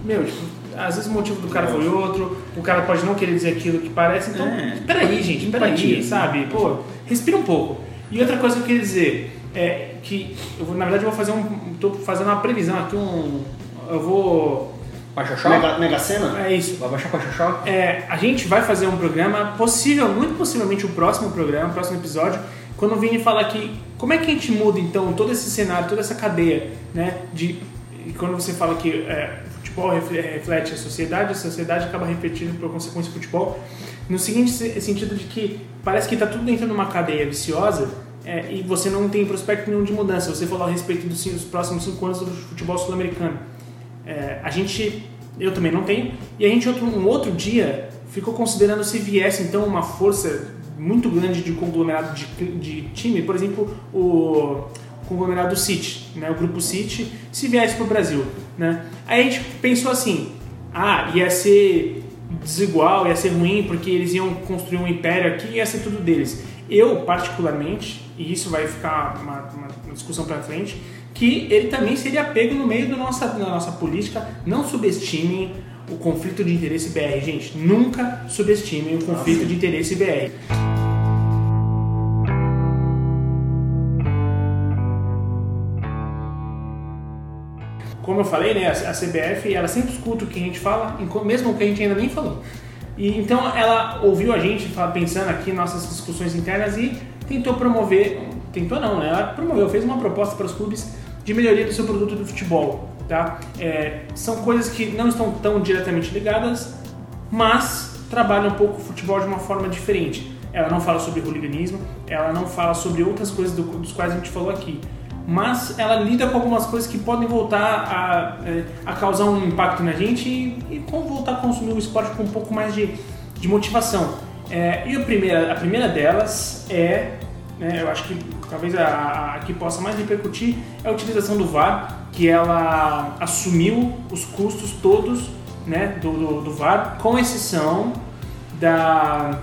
Meu, tipo, às vezes o motivo do cara foi outro, o cara pode não querer dizer aquilo que parece, então, É. peraí, gente, peraí, sabe? Pô, respira um pouco. E outra coisa que eu queria dizer é que, eu vou, na verdade, eu vou fazer um. tô fazendo uma previsão aqui, um. Eu vou. Pachachó? Mega, Mega Sena? É isso. Vai baixar Pachachó? É, a gente vai fazer um programa, possível, muito possivelmente o próximo programa, o próximo episódio, quando o Vini falar que como é que a gente muda então todo esse cenário, toda essa cadeia, né? De quando você fala que é, futebol refle- reflete a sociedade, a sociedade acaba refletindo por consequência o futebol, no seguinte se- sentido de que parece que está tudo dentro de uma cadeia viciosa é, e você não tem prospecto nenhum de mudança. Você falou a respeito dos, dos próximos cinco anos do futebol sul-americano. É, a gente, eu também não tenho, e a gente outro, um outro dia ficou considerando se viesse então uma força muito grande de conglomerado de, de time, por exemplo, o conglomerado City, né, o grupo City, se viesse para o Brasil. Né? Aí a gente pensou assim, ah, ia ser desigual, ia ser ruim, porque eles iam construir um império aqui e ia ser tudo deles. Eu, particularmente, e isso vai ficar uma, uma discussão para frente, que ele também seria pego no meio da nossa, da nossa política. Não subestimem o conflito de interesse BR, gente. Nunca subestimem o conflito de interesse BR. Como eu falei, né, a CBF ela sempre escuta o que a gente fala, mesmo o que a gente ainda nem falou. E então ela ouviu a gente fala- pensando aqui nossas discussões internas e tentou promover, tentou não, né? Ela promoveu, fez uma proposta para os clubes de melhoria do seu produto do futebol, tá? É, são coisas que não estão tão diretamente ligadas, mas trabalham um pouco o futebol de uma forma diferente. Ela não fala sobre hooliganismo, ela não fala sobre outras coisas do- dos quais a gente falou aqui, mas ela lida com algumas coisas que podem voltar a, é, a causar um impacto na gente e, e voltar a consumir o esporte com um pouco mais de, de motivação. É, e a primeira, a primeira delas é, né, eu acho que talvez a, a- que possa mais repercutir, é a utilização do VAR, que ela assumiu os custos todos né, do, do, do VAR, com exceção da,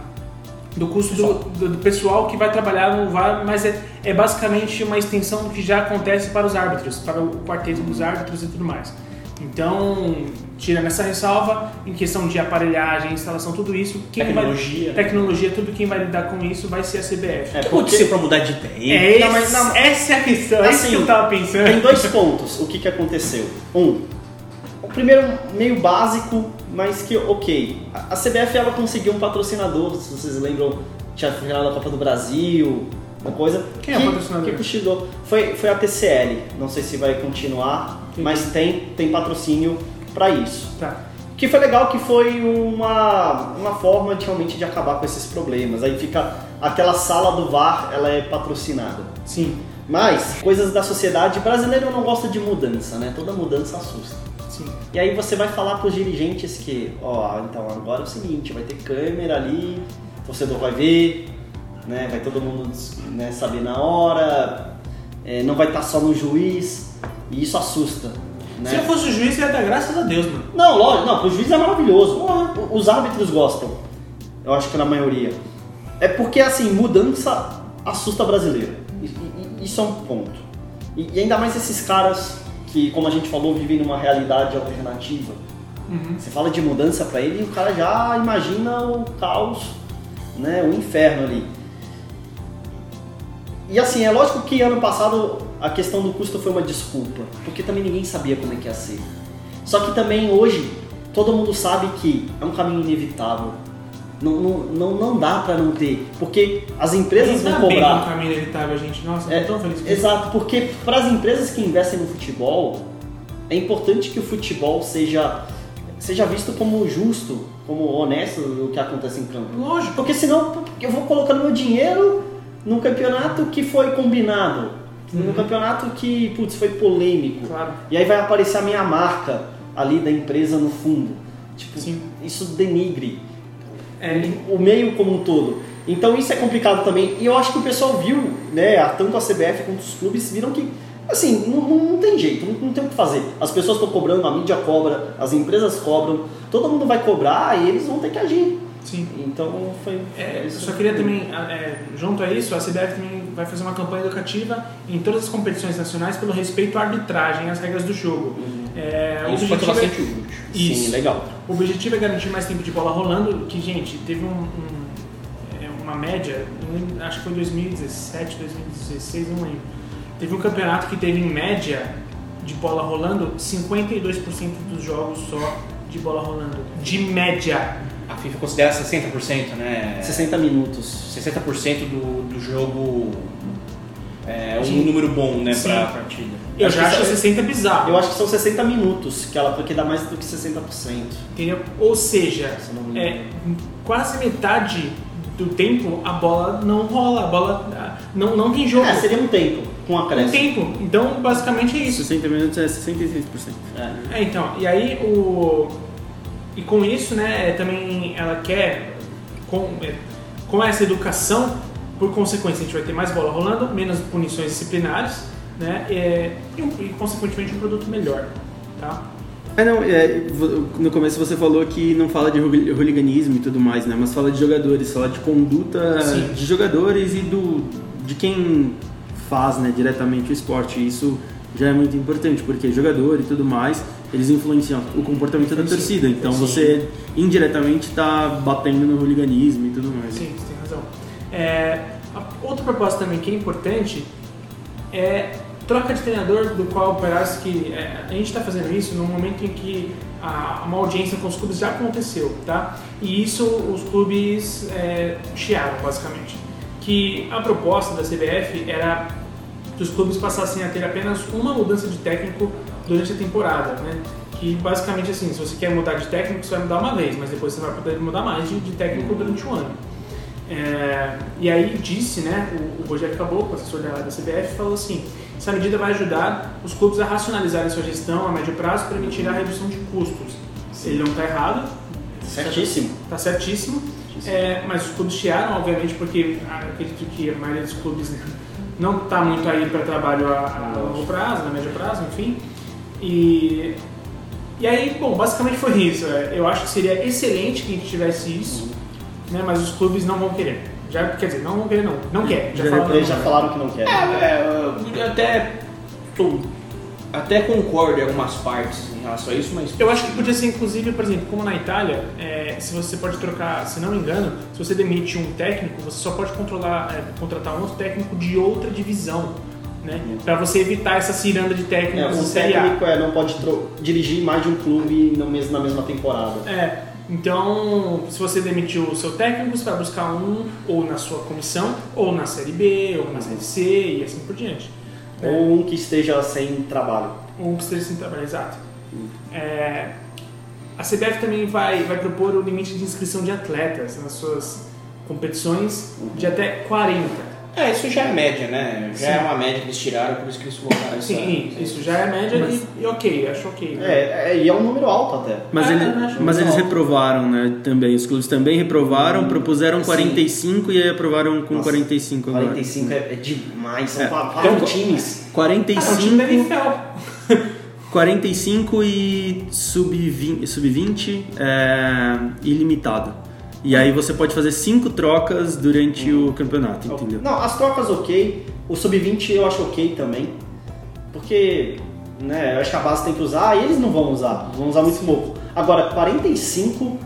do custo do, do- do pessoal que vai trabalhar no VAR, mas é, é basicamente uma extensão do que já acontece para os árbitros, para o quarteto dos árbitros e tudo mais. Então, tirando essa ressalva, em questão de aparelhagem, instalação, tudo isso, quem Tecnologia. vai, tecnologia, tudo quem vai lidar com isso vai ser a CBF. É, É, porque- aconteceu pra mudar de ideia? É Não, esse- mas não- essa é a questão, é isso Assim, que eu tava pensando. Tem dois pontos. O que, que aconteceu? Um, o primeiro meio básico, mas que ok. A CBF ela conseguiu um patrocinador, se vocês lembram, tinha final da Copa do Brasil, uma coisa. Quem é o patrocinador? Que cochilou. Foi, foi a TCL. Não sei se vai continuar, Mas tem, tem patrocínio para isso. Tá. Que foi legal que foi uma, uma forma de realmente de acabar com esses problemas. Aí fica aquela sala do VAR, ela é patrocinada. Sim, Mas, coisas da sociedade, brasileiro não gosta de mudança, né? Toda mudança assusta. sim. E aí você vai falar para os dirigentes que, ó, então agora é o seguinte, vai ter câmera ali, o torcedor vai ver, né? Vai todo mundo né, saber na hora, é, não vai estar só no juiz, e isso assusta. Né? Se eu fosse o juiz, eu ia dar graças a Deus, mano. Não, lógico, não, pro juiz é maravilhoso. Os árbitros gostam. Eu acho que na maioria. É porque, assim, mudança assusta brasileiro. Isso é um ponto. E, ainda mais esses caras que, como a gente falou, vivem numa realidade alternativa. Você fala de mudança pra ele e o cara já imagina o caos, né, o inferno ali. E assim, é lógico que ano passado a questão do custo foi uma desculpa, porque também ninguém sabia como é que ia ser. Só que também hoje todo mundo sabe que é um caminho inevitável. Não, não, não, não dá pra não ter, porque as empresas Ainda vão bem cobrar. que o caminho inevitável, gente. Nossa, É, tão feliz com. Exato, porque para as empresas que investem no futebol, é importante que o futebol seja, seja visto como justo, como honesto o que acontece em campo. Lógico. Porque senão eu vou colocando meu dinheiro num campeonato que foi combinado, num campeonato que putz, foi polêmico. Claro. E aí vai aparecer a minha marca ali da empresa no fundo. Tipo, Sim. isso denigre É, o meio como um todo. Então isso é complicado também. E eu acho que o pessoal viu, né, tanto a CBF quanto os clubes viram que, assim, não, não- não tem jeito, não, não tem o que fazer. As pessoas estão cobrando, a mídia cobra, as empresas cobram, todo mundo vai cobrar e eles vão ter que agir. Sim. Então foi. É, eu só queria também, é, junto a isso, a CBF também vai fazer uma campanha educativa em todas as competições nacionais pelo respeito à arbitragem, às regras do jogo. É, o Isso ser objetivo é- bastante útil. Isso. Sim, legal. O objetivo é garantir mais tempo de bola rolando, que, gente, teve um, um- é, uma média, acho que foi 2017, 2016, não lembro. Teve um campeonato que teve, em média, de bola rolando, 52% dos jogos só de bola rolando. De média. A FIFA considera 60%, né? 60 minutos. 60% do, do jogo é um Sim. número bom, né, Sim. pra partida. Eu Acho já que acho isso é- 60 bizarro. Eu acho que são 60 minutos, que ela, porque dá mais do que 60%. Entendeu? Ou seja, Se eu não me é, quase metade do tempo a bola não rola, a bola ah, não, não tem jogo. É, seria um tempo, com um acréscimo. tempo. Então, basicamente é isso. 60 minutos é 66%. É. É, então, e aí o. E com isso, né, é, também ela quer, com, é, com essa educação, por consequência, a gente vai ter mais bola rolando, menos punições disciplinares, né, é, e, e, consequentemente um produto melhor, tá? É, não, é, no começo você falou que não fala de hooli- hooliganismo e tudo mais, né? Mas fala de jogadores, fala de conduta Sim. de jogadores e do de quem faz, né, diretamente o esporte. Isso já é muito importante, porque jogador e tudo mais, eles influenciam o comportamento da torcida. Então Sim. você indiretamente está batendo no hooliganismo e tudo mais. Sim, você tem razão. É, outra proposta também que é importante é troca de treinador, do qual parece que é, a gente está fazendo isso no momento em que a, uma audiência com os clubes já aconteceu, tá? E isso os clubes é, chiaram, basicamente. Que a proposta da CBF era que os clubes passassem a ter apenas uma mudança de técnico durante a temporada, né? Que basicamente assim, se você quer mudar de técnico, você vai mudar uma vez, mas depois você vai poder mudar mais de, de técnico durante o ano. É, e aí disse, né, o, o Rogério Caboclo, assessor da, da CBF, falou assim, essa medida vai ajudar os clubes a racionalizarem sua gestão a médio prazo, permitirá a redução de custos. Ele não está errado, Certíssimo. Tá certíssimo. É, mas os clubes chiaram, obviamente, porque acredito que a maioria dos clubes né, não está muito aí para trabalho a, a longo prazo, a médio prazo, enfim. E, e aí, bom, basicamente foi isso. É, Eu acho que seria excelente que a gente tivesse isso, né, mas os clubes não vão querer. Já, quer dizer, não vão querer, não. Não quer. Já Já falaram, Eles não já falaram que não querem. É, eu até até concordo em algumas partes em relação a isso, mas. Eu acho que podia ser, inclusive, por exemplo, como na Itália, é, se você pode trocar, se não me engano, se você demite um técnico, você só pode controlar, é, contratar um outro técnico de outra divisão. Né? Pra você evitar essa ciranda de É, técnicos Série A. técnico é, não pode dirigir mais de um clube no mes- na mesma temporada. É, então, se você demitiu o seu técnico, você vai buscar um ou na sua comissão, ou na Série B, ou na Série C e assim por diante. Ou um que esteja sem trabalho. Ou que esteja sem trabalho, exato. É, a CBF também vai, vai propor o limite de inscrição de atletas nas suas competições de até 40. É, isso já é média, né? Já Sim. é uma média que eles tiraram, por isso que eles colocaram essa. Sim, isso já é média Mas- e, e ok, acho ok. É, é, e é um número alto até. Mas, Ah, ele- mas eles legal. reprovaram, né? Também. Os clubes também reprovaram, propuseram sim. 45 e aí aprovaram com Nossa, 45 agora. 45 é, é demais, são É. quatro Então, times. Ah, o time da 45, NFL. 45 e sub-20 sub é, ilimitado. E aí você pode fazer cinco trocas durante o campeonato, entendeu? Não, as trocas ok, o sub-20 eu acho ok também, porque né, eu acho que a base tem que usar e eles não vão usar, vão usar muito pouco. Agora, 45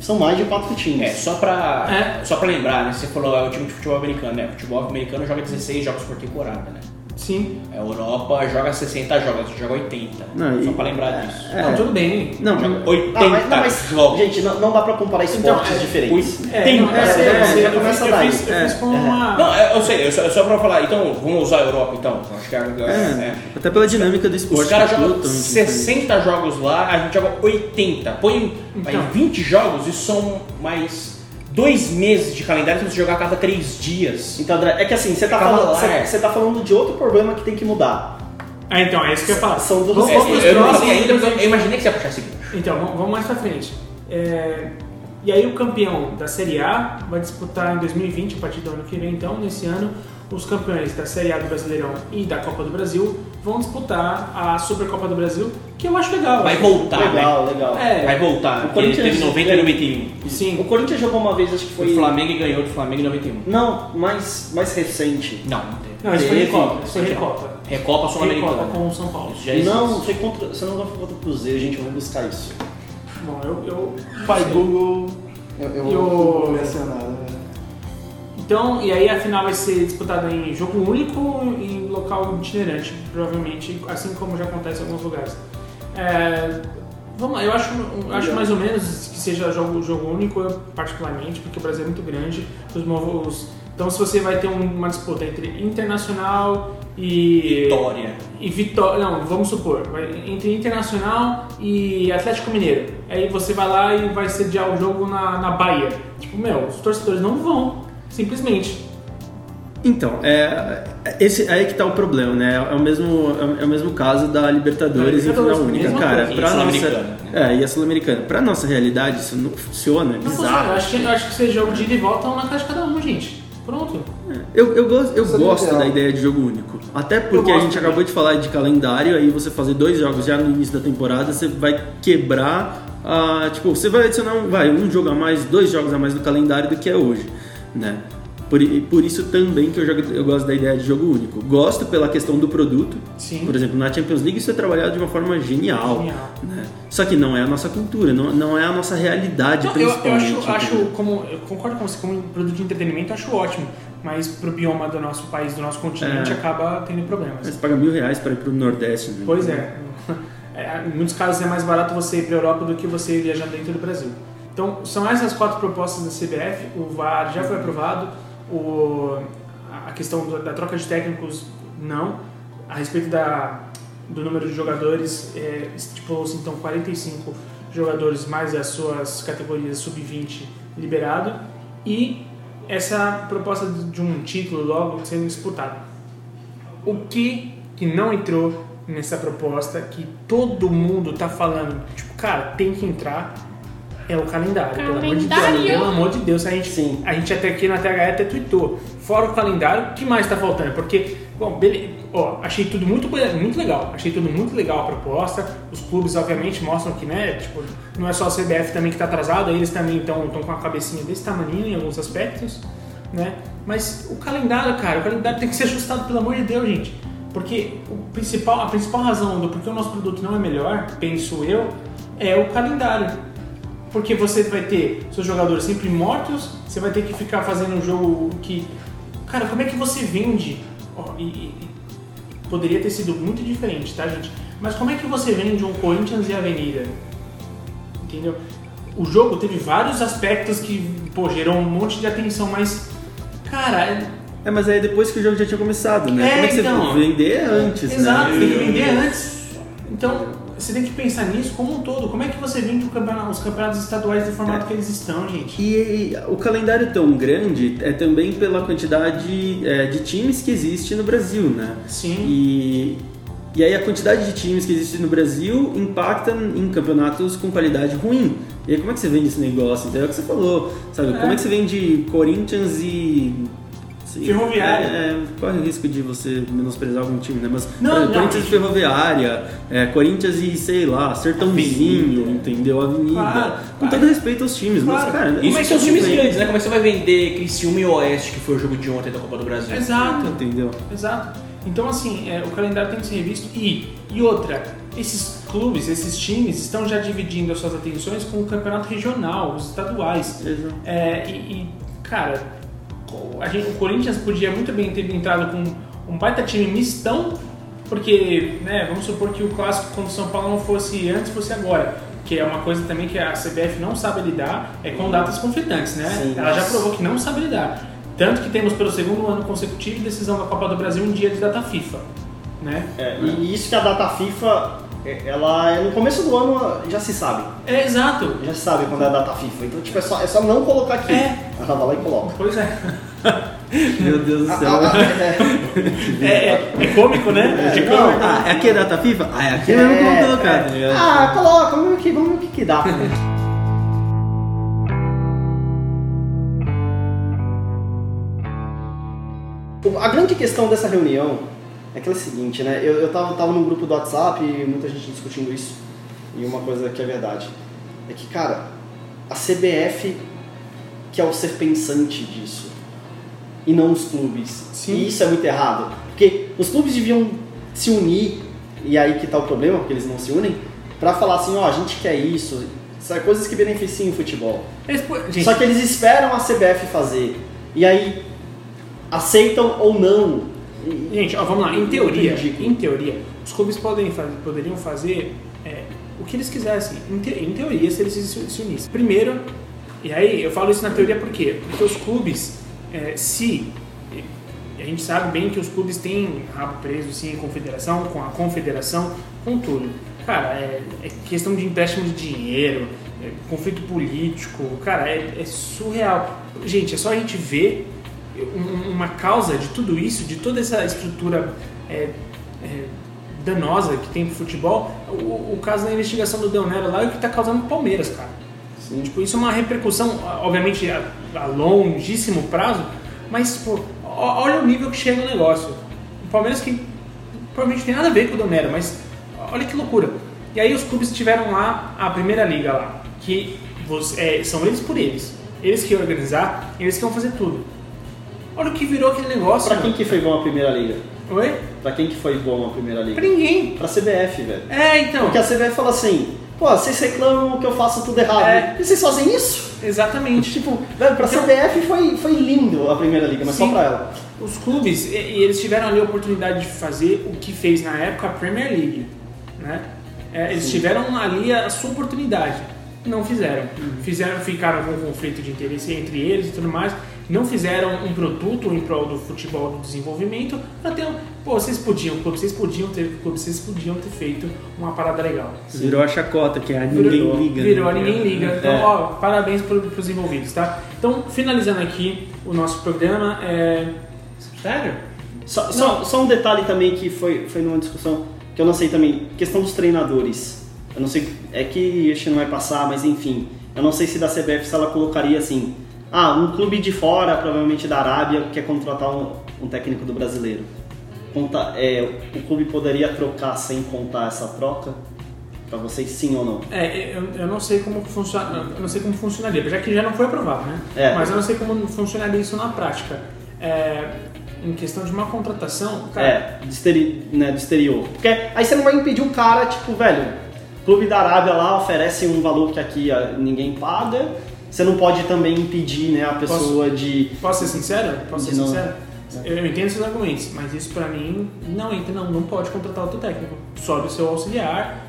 são mais de quatro times. É, só pra, É. só pra lembrar, né? Você falou é o time de futebol americano, né? O futebol americano joga 16 jogos por temporada, né? Sim. A Europa joga 60 jogos, joga 80. Não, só e- pra lembrar disso. É. Não, tudo bem. Não, Joga 80 Ah, mas, não, mas, jogos. gente, não, não dá pra comparar esportes Então, é, diferentes. É, Tem- não, é, é, é, é, é, já eu começa daí. É. uma... Não, é, eu sei, eu só, só pra falar, então, vamos usar a Europa então. Acho que é, é, Até pela dinâmica do esporte. Os caras é jogam totalmente 60 jogos lá, a gente joga 80. Põe Então. aí 20 jogos, isso são mais dois meses de calendário se você jogar a cada três dias. Então, André, é que assim, você tá, falando, você, é. você tá falando de outro problema que tem que mudar. Ah, então, é isso que eu ia falar. São duas pros eu a porque eu gente- imaginei que você ia puxar esse gancho. Então, vamos vamos mais pra frente. É, E aí o campeão da Série A vai disputar em 2020, a partir do ano que vem, então, nesse ano, os campeões da Série A do Brasileirão e da Copa do Brasil vão disputar a Supercopa do Brasil, que eu acho legal. Vai Acho- voltar, legal, legal. É, né? Vai voltar. O Corinthians- teve 90 e 91. Sim. O Corinthians jogou uma vez, acho que Foi o Flamengo e ganhou do Flamengo em 91. Não, mais, mais recente. Não, não teve. Não, isso foi. Recopa. Isso foi Recopa. Recopa Recopa Sul-Americana. com o São Paulo. Já. Não, foi contra. Se não engano, foi contra o Cruzeiro, gente. Eu vou buscar isso. Bom, eu... eu Pai Google. Eu, eu E o- vou mencionar. né? Então, e aí a final vai ser disputada em jogo único em local itinerante, provavelmente, assim como já acontece em alguns lugares. É, vamos lá, eu acho, acho mais ou menos que seja jogo, jogo único, eu, particularmente, porque o Brasil é muito grande. Os, mo- os- então, se você vai ter um- uma disputa entre internacional e. Vitória. E Vitória. Não, vamos supor, entre Internacional e Atlético Mineiro. Aí você vai lá e vai sediar o jogo na, na Bahia. Tipo, meu, os torcedores não vão, simplesmente. Então, é, esse aí que tá o problema, né? É o mesmo, é o mesmo caso da Libertadores É, em final única. Cara, coisa. E pra nossa. Sul-Americana, É, e a Sul-Americana. Pra nossa realidade, isso não funciona, é Não funciona, eu bizarro. acho, que, eu acho que ser jogo de ida e volta um na casa de cada um, gente. Pronto. Eu, eu, gosto, eu é gosto da ideia de jogo único. Até porque a gente acabou de falar de calendário, aí você fazer dois jogos já no início da temporada, você vai quebrar a. Tipo, você vai adicionar um, vai, um jogo a mais, dois jogos a mais no calendário do que é hoje. Né? Por, por isso também que eu, jogo, eu gosto da ideia de jogo único. Gosto pela questão do produto. Sim. Por exemplo, na Champions League isso é trabalhado de uma forma genial. Genial. né? Só que não é a nossa cultura, não, não é a nossa realidade, Não, eu, eu principalmente. acho, acho como, eu concordo com você, como produto de entretenimento, eu acho ótimo. Mas pro bioma do nosso país, do nosso continente, É. acaba tendo problemas. Você paga mil reais para ir pro Nordeste. Né? Pois é. É, Em muitos casos é mais barato você ir para a Europa do que você viajar dentro do Brasil. Então, são essas quatro propostas da CBF. O VAR já foi aprovado. O, a questão da troca de técnicos, não. A respeito da, do número de jogadores, é, estipulou-se então 45 jogadores mais as suas categorias sub-20 liberado. E essa proposta de um título logo sendo disputado. O que, que não entrou nessa proposta, que todo mundo tá falando, tipo, cara, tem que entrar, é o calendário. Pelo amor de Deus. Calendário. Pelo amor de Deus. A gente, Sim. a gente até aqui na THE até tweetou. Fora o calendário, o que mais tá faltando? Porque, bom, beleza, ó, achei tudo muito, muito legal. Achei tudo muito legal a proposta. Os clubes, obviamente, mostram que, né, tipo, não é só a CBF também que tá atrasado, eles também estão com a cabecinha desse tamanho em alguns aspectos, né? Mas o calendário, cara, o calendário tem que ser ajustado, pelo amor de Deus, gente. Porque o principal, a principal razão do porquê o nosso produto não é melhor, penso eu, é o calendário. Porque você vai ter seus jogadores sempre mortos, você vai ter que ficar fazendo um jogo que. Cara, como é que você vende? Ó, e, e- poderia ter sido muito diferente, tá, gente? Mas como é que você vende um Corinthians e Avenida? Entendeu? O jogo teve vários aspectos que, pô, gerou um monte de atenção, mas. Cara, é- É, mas aí depois que o jogo já tinha começado, né? É, Como é que então. você vender antes, Exato, né? tem que vender antes. Então, você tem que pensar nisso como um todo. Como é que você vende campeonato- os campeonatos estaduais do formato que eles estão, gente? E, e o calendário tão grande é também pela quantidade é, de times que existe no Brasil, né? Sim. E, e aí a quantidade de times que existe no Brasil impacta em campeonatos com qualidade ruim. E aí como é que você vende esse negócio? Então é o que você falou, sabe? Como é que você vende Corinthians e... sei, Ferroviária. É, é, corre o risco de você menosprezar algum time, né? Mas Não, exemplo, não, Corinthians e Ferroviária, é, Corinthians e, sei lá, Sertãozinho, entendeu? Avenida. Claro, com claro. todo respeito aos times, mas Claro. cara... Isso Como é são times grandes, né? Como é que você vai vender Criciúma e Oeste, que foi o jogo de ontem da Copa do Brasil? Exato. Entendeu? Exato. Então, assim, é, o calendário tem que ser revisto. E, e outra, esses clubes, esses times estão já dividindo as suas atenções com o campeonato regional, os estaduais. Exato. É, e, e, cara, a gente- o Corinthians podia muito bem ter entrado com um baita time mistão, porque, né, vamos supor que o clássico contra o São Paulo não fosse antes, fosse agora. Que é uma coisa também que a CBF não sabe lidar, é com datas conflitantes, né? Sim, Ela já provou que não sabe lidar. Tanto que temos pelo segundo ano consecutivo decisão da Copa do Brasil um dia de data FIFA, né? É, e isso que a data FIFA, ela é no começo do ano já se sabe. É, exato. Já se sabe quando é a data FIFA. Então, tipo, é só, é só não colocar aqui. É. Ela vai lá e coloca. Pois é. Meu Deus do Ah, céu. ah, É, é, é cômico, né? É, De não, cômico. Ah, é aqui é data FIFA? Ah, é aqui É, mesmo que eu vou colocar, é. tá ligado? Ah, coloca, vamos ver aqui, vamos ver o que, que dá. A grande questão dessa reunião é que é o seguinte, né? Eu, eu tava, tava num grupo do WhatsApp e muita gente discutindo isso. E uma coisa que é verdade é que, cara, a CBF que é o ser pensante disso. E não os clubes. Sim. E isso é muito errado. Porque os clubes deviam se unir, e aí que tá o problema, porque eles não se unem, pra falar assim, ó, a gente quer isso. São coisas que beneficiam o futebol. Eles Só que eles esperam a CBF fazer. E aí aceitam ou não. E- Gente, ó, vamos lá. Em teoria, em teoria, os clubes podem poderiam fazer é, o que eles quisessem. Em, te- em teoria, se eles se, se unissem. Primeiro, e aí eu falo isso na teoria por quê? Porque os clubes, é, se a gente sabe bem que os clubes têm rabo preso sim a confederação, com a confederação, com tudo. Cara, é, é questão de empréstimo de dinheiro, é conflito político, cara, é, é surreal. Gente, é só a gente ver uma causa de tudo isso, de toda essa estrutura é, é, danosa que tem pro futebol, o, o caso da investigação do Del Nero lá é o que tá causando no Palmeiras, cara. Tipo, isso é uma repercussão, obviamente, a, a longíssimo prazo, mas, pô, olha o nível que chega o negócio. O Palmeiras que provavelmente tem nada a ver com o Del Nero, mas olha que loucura. E aí os clubes tiveram lá a primeira liga lá, que é, são eles por eles. Eles que iam organizar, eles que vão fazer tudo. Olha o que virou aquele negócio. Pra quem mano. que foi bom a primeira liga? Oi? Pra quem que foi bom a primeira liga? Pra ninguém. Pra CBF, velho. É, então. Porque a CBF fala assim, pô, vocês reclamam que eu faço tudo errado. É. E vocês fazem isso? Exatamente. Tipo, velho, pra Então- CBF foi, foi lindo a primeira liga, mas Sim. só pra ela. Os clubes, e, e eles tiveram ali a oportunidade de fazer o que fez na época a Premier League, né? É, eles tiveram ali a sua oportunidade, não fizeram. Fizeram, ficaram com um conflito de interesse entre eles e tudo mais. Não fizeram um produto em prol do futebol do desenvolvimento para ter um, pô, vocês podiam, vocês podiam ter, vocês podiam ter feito uma parada legal. Virou a chacota, que é a Virou- ninguém liga. Virou, né? ninguém liga. Então, É. ó, parabéns para os envolvidos, tá? Então, finalizando aqui o nosso programa, é... Sério? Só, só, só um detalhe também que foi, foi numa discussão que eu não sei também, questão dos treinadores. Eu não sei, é que que não vai passar, mas enfim. Eu não sei se da CBF se ela colocaria assim, ah, um clube de fora, provavelmente da Arábia, quer contratar um, um técnico do brasileiro. Conta, é, o clube poderia trocar sem contar essa troca? Pra vocês sim ou não? É, eu, eu não sei como funciona, eu não sei como funcionaria, já que já não foi aprovado, né? É. Mas eu não sei como funcionaria isso na prática. É, em questão de uma contratação, cara, É, de, exteri, né, de exterior. Porque aí você não vai impedir o cara, tipo, velho, clube da Arábia lá oferece um valor que aqui ah, ninguém paga. Você não pode também impedir né, a pessoa de. posso ser sincero? Posso ser Não. sincero? Eu, eu entendo seus argumentos, mas isso pra mim não entra, não. Não pode contratar outro técnico. Sobe o seu auxiliar,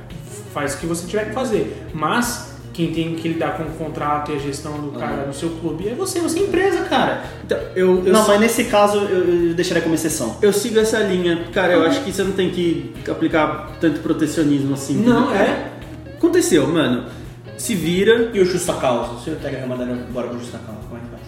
faz o que você tiver que fazer. Mas quem tem que lidar com o contrato e a gestão do cara no seu clube é você, você é empresa, cara. Então, eu, eu, não, si- mas nesse caso eu, eu deixaria como exceção. eu sigo essa linha. Cara, eu acho que você não tem que aplicar tanto protecionismo assim. Não, entendeu? é. Aconteceu, mano. Se vira. E o Justa Causa? Se o Tega mandar embora com Justa Causa, como é que faz?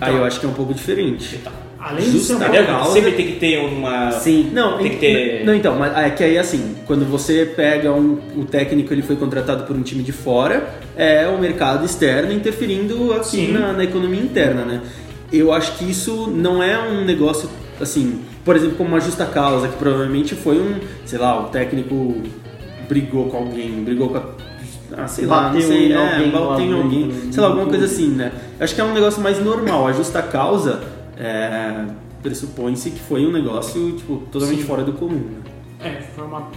Aí eu acho que é um pouco diferente. Além de ser um Justa Entendeu? causa. Sempre tem que ter uma. Sim. Não, Tem que ter- não, então, mas é que aí assim, quando você pega um, o técnico, ele foi contratado por um time de fora, é o mercado externo interferindo aqui na, na economia interna, né? Eu acho que isso não é um negócio assim, por exemplo, como uma justa causa, que provavelmente foi um, sei lá, o técnico brigou com alguém, brigou com a. Ah, sei lá, não Bateu sei, em é, alguém, bateu em alguém, sei lá, alguma coisa assim, né? Acho que é um negócio mais normal. A justa causa é, pressupõe-se que foi um negócio tipo, totalmente Sim. fora do comum. Né? É, foi uma.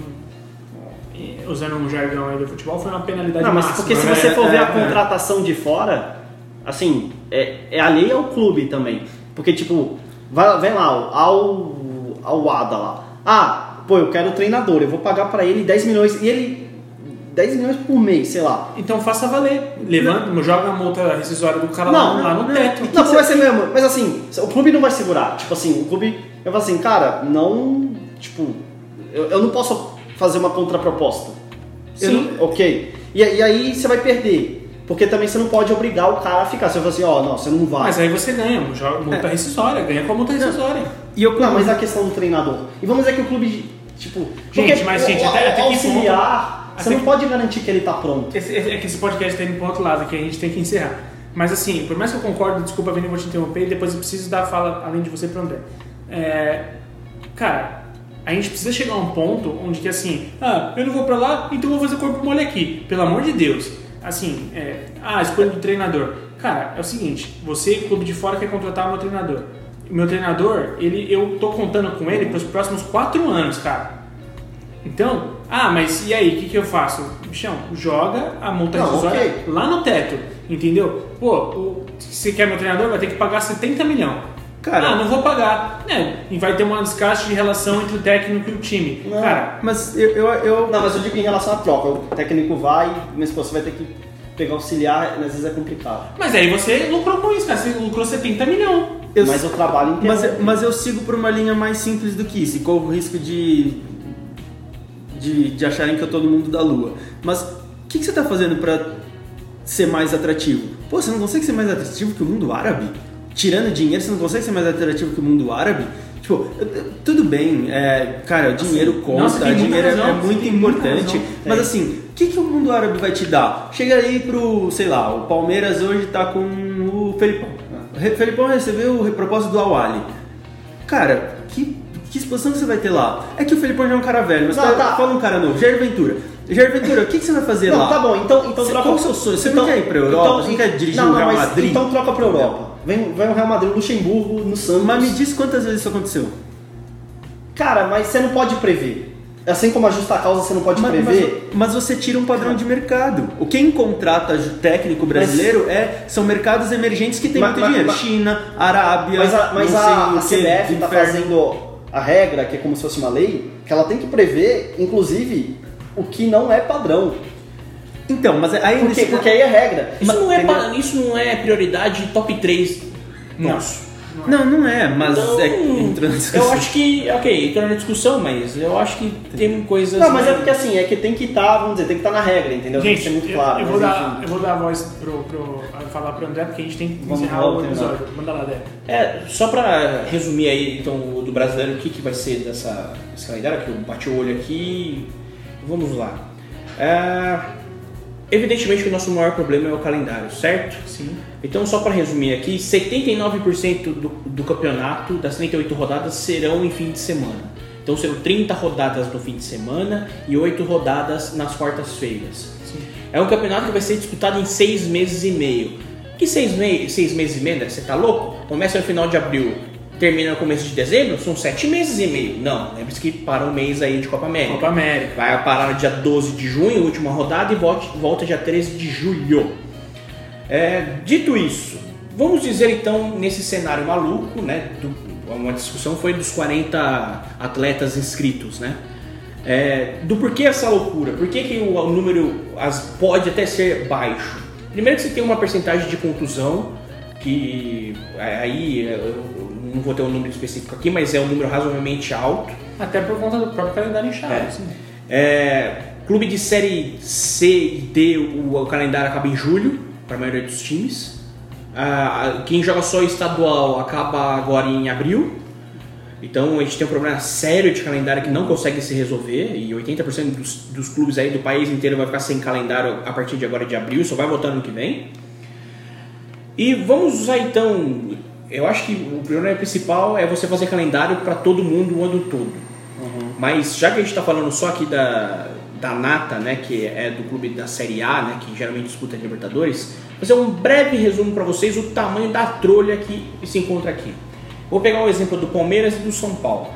é, Usando um jargão aí do futebol, foi uma penalidade Não, mas máxima. porque se né? você for ver é, a é. contratação de fora, assim, é, é alheio ao clube também. Porque, tipo, vai, vem lá, ao, ao ADA lá. Ah, pô, eu quero o treinador, eu vou pagar pra ele 10 milhões. E ele. 10 milhões por mês, sei lá. Então faça valer. Levanta, joga a multa rescisória do cara lá, Não, lá no não. teto. Não, vai ser mesmo. Mas assim, o clube não vai segurar. Tipo assim, o clube vai falar assim, cara, não. Tipo, eu, eu não posso fazer uma contraproposta. Eu Sim. não- ok. E, e aí você vai perder. Porque também você não pode obrigar o cara a ficar. Você fala assim, ó, não, você não vai. Mas aí você ganha, joga multa rescisória, ganha com a multa rescisória. E eu Não, mas a questão do treinador. E vamos dizer que o clube, tipo. Gente, porque mas, gente, o- até- até que auxiliar, ponto- você até não que- pode garantir que ele tá pronto. Esse, é que esse podcast tá indo pro outro lado, que a gente tem que encerrar. Mas assim, por mais que eu concorde, desculpa, Vini, eu vou te interromper, e depois eu preciso dar a fala além de você pro André. É, cara, a gente precisa chegar a um ponto onde que assim, ah, eu não vou pra lá, então eu vou fazer corpo mole aqui. Pelo amor de Deus. Assim, é, ah, escolha do treinador. Cara, é o seguinte, você, clube de fora, quer contratar o meu treinador. O meu treinador, ele, eu tô contando com ele pros próximos quatro anos, cara. Então, ah, mas e aí, o que, que eu faço? Bichão, joga a multa Não, rescisória ok. lá no teto, entendeu? Pô, o, se você quer meu treinador, vai ter que pagar 70 milhões. Cara- ah, não vou pagar. É, e vai ter uma desgaste de relação entre o técnico e o time. Não. Cara, Mas eu, eu, eu- Não, mas eu digo em relação à troca. O técnico vai, mas pô, você vai ter que pegar auxiliar, às vezes é complicado. mas aí você lucrou com isso, cara. Você lucrou 70 milhões. eu- mas o trabalho inteiro. mas, eu- mas eu sigo por uma linha mais simples do que isso, e corro o risco de, de, de acharem que eu tô no mundo da lua. Mas o que, que você tá fazendo pra ser mais atrativo? Pô, você não consegue ser mais atrativo que o mundo árabe? Tirando dinheiro, você não consegue ser mais atrativo que o mundo árabe? Tipo, tudo bem, é, cara, o dinheiro conta, nossa, dinheiro é- razão, é muito importante. Mas assim, o que, que o mundo árabe vai te dar? Chega aí pro, sei lá, o Palmeiras hoje tá com o Felipão. O Felipão recebeu o propósito do Awali. Cara, que, que exposição que você vai ter lá? É que o Felipão já é um cara velho, mas Não, fala, tá. fala um cara novo, Jair Ventura. Jair Ventura, o que, que você vai fazer Não, lá? tá bom, então, então Você- troca. qual o seu sonho? Você não quer ir pra Europa? Você não quer dirigir não, o Real mas Madrid? Então troca pra Europa. Vem, vem o Real Madrid, Luxemburgo no Santos. Mas me diz quantas vezes isso aconteceu? Cara, mas você não pode prever. Assim como a justa causa você não pode Mas, prever. mas- mas você tira um padrão de mercado. O quem contrata técnico brasileiro é, são mercados emergentes que têm Mas- muito mas- dinheiro. mas- China, Arábia, Mas a, mas a, a CBF tá inferno. fazendo a regra, que é como se fosse uma lei, que ela tem que prever, inclusive, o que não é padrão. Então, mas aí Porque, nesse- porque aí é regra. Isso não, é, pa- isso não é prioridade top 3 nosso. Não, não é, mas Então, é entra na discussão. eu acho que, ok, entrou na discussão, mas eu acho que tem coisas. Não, mas é porque assim, é que tem que estar, vamos dizer, tem que estar na regra, entendeu? tem que Gente, ser muito claro. eu, mas vou dar, enfim. eu vou dar a voz pro, pro, falar pro André, porque a gente tem que Vamos encerrar o episódio. Manda lá, Dé. É, só pra resumir aí, então, o do brasileiro, o que, que vai ser dessa, calendário, que eu bati o olho aqui. Vamos lá. É, evidentemente que o nosso maior problema é o calendário, certo? Sim. Então, só para resumir aqui, 79% do, do campeonato, das 38 rodadas, serão em fim de semana. Então, serão 30 rodadas no fim de semana e 8 rodadas nas quartas-feiras. É um campeonato que vai ser disputado em 6 meses e meio. Que seis, mei seis meses e meio, né? você tá louco? Começa no final de abril, termina no começo de dezembro, são sete meses e meio. Não, lembre-se que para um mês aí de Copa América. Copa América. Vai parar no dia 12 de junho, última rodada, e volta, volta dia 13 de julho. É, dito isso, vamos dizer então, nesse cenário maluco, né? Do, uma discussão foi dos 40 atletas inscritos, né? É, do porquê essa loucura? Por que, que o, o número as, pode até ser baixo? Primeiro que você tem uma percentagem de contusão, que é, aí eu não vou ter um número específico aqui, mas é um número razoavelmente alto. Até por conta do próprio calendário inchado. É. assim. É, clube de série C e D, o, o calendário acaba em julho, para a maioria dos times. Ah, quem joga só estadual acaba agora em abril. Então a gente tem um problema sério de calendário que não consegue se resolver e 80% dos, dos clubes aí do país inteiro vai ficar sem calendário a partir de agora de abril, só vai voltar no que vem. E vamos usar então, eu acho que o problema principal é você fazer calendário para todo mundo o ano todo. Mas já que a gente está falando só aqui da, da Nata, né, que é do clube da Série A, né, que geralmente disputa Libertadores, vou fazer um breve resumo para vocês o tamanho da trolha que se encontra aqui. Vou pegar o exemplo do Palmeiras e do São Paulo.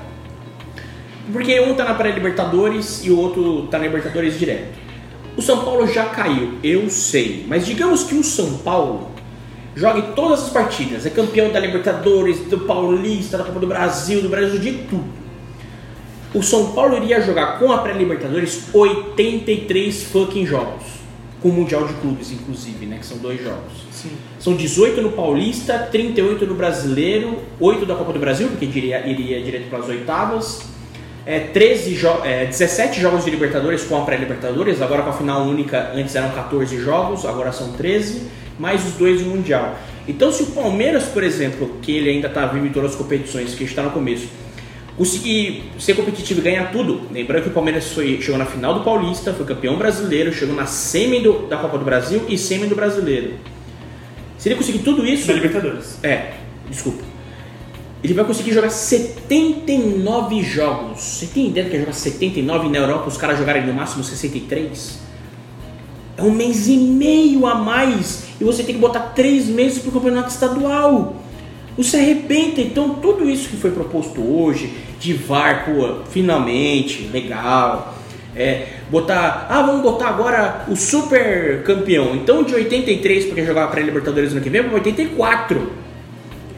Porque um tá na pré-Libertadores e o outro tá na Libertadores direto. O São Paulo já caiu, eu sei. Mas digamos que o São Paulo jogue todas as partidas. É campeão da Libertadores, do Paulista, da Copa do Brasil, do Brasil, de tudo. O São Paulo iria jogar com a pré-Libertadores 83 fucking jogos. Com o Mundial de Clubes, inclusive, né? Que são dois jogos. Sim. São 18 no Paulista, 38 no Brasileiro, 8 da Copa do Brasil, porque iria, iria direto para as oitavas. É, 13 jo é, 17 jogos de Libertadores com a pré-Libertadores, agora com a final única, antes eram 14 jogos, agora são 13, mais os dois do Mundial. Então, se o Palmeiras, por exemplo, que ele ainda está vivo em todas as competições, que está no começo, conseguir ser competitivo e ganhar tudo, lembrando que o Palmeiras foi, chegou na final do Paulista, foi campeão brasileiro, chegou na semi do, da Copa do Brasil e semi do Brasileiro. Se ele conseguir tudo isso. Da Libertadores. É, desculpa. Ele vai conseguir jogar 79 jogos. Você tem ideia do que é jogar 79 na Europa, os caras jogarem no máximo 63? É um mês e meio a mais. E você tem que botar três meses pro campeonato estadual. Você arrebenta. Então, tudo isso que foi proposto hoje, de VAR, pô, finalmente, legal. É, botar, ah, vamos botar agora o super campeão. Então de 83, porque jogar para Libertadores ano que vem, para 84.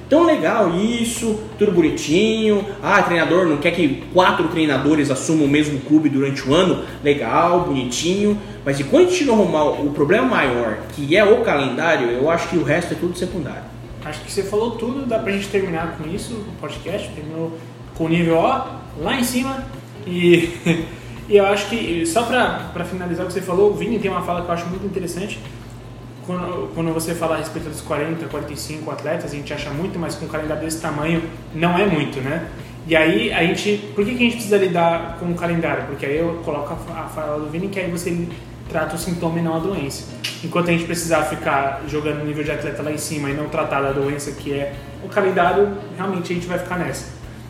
Então legal isso, tudo bonitinho. Ah, treinador não quer que quatro treinadores assumam o mesmo clube durante o ano. Legal, bonitinho. Mas e quando a gente não arrumar o problema maior, que é o calendário, eu acho que o resto é tudo secundário. Acho que você falou tudo, dá pra gente terminar com isso, o podcast. Terminou com o nível ó, lá em cima. E, e eu acho que, só pra, pra finalizar o que você falou, o Vini tem uma fala que eu acho muito interessante. Quando, quando você fala a respeito dos 40, 45 atletas, a gente acha muito, mas com um calendário desse tamanho não é muito, né? E aí a gente. Por que, que a gente precisa lidar com o calendário? Porque aí eu coloco a, a fala do Vini que aí você trata o sintoma e não a doença. Enquanto a gente precisar ficar jogando nível de atleta lá em cima e não tratar da doença que é o calendário, realmente a gente vai ficar nessa.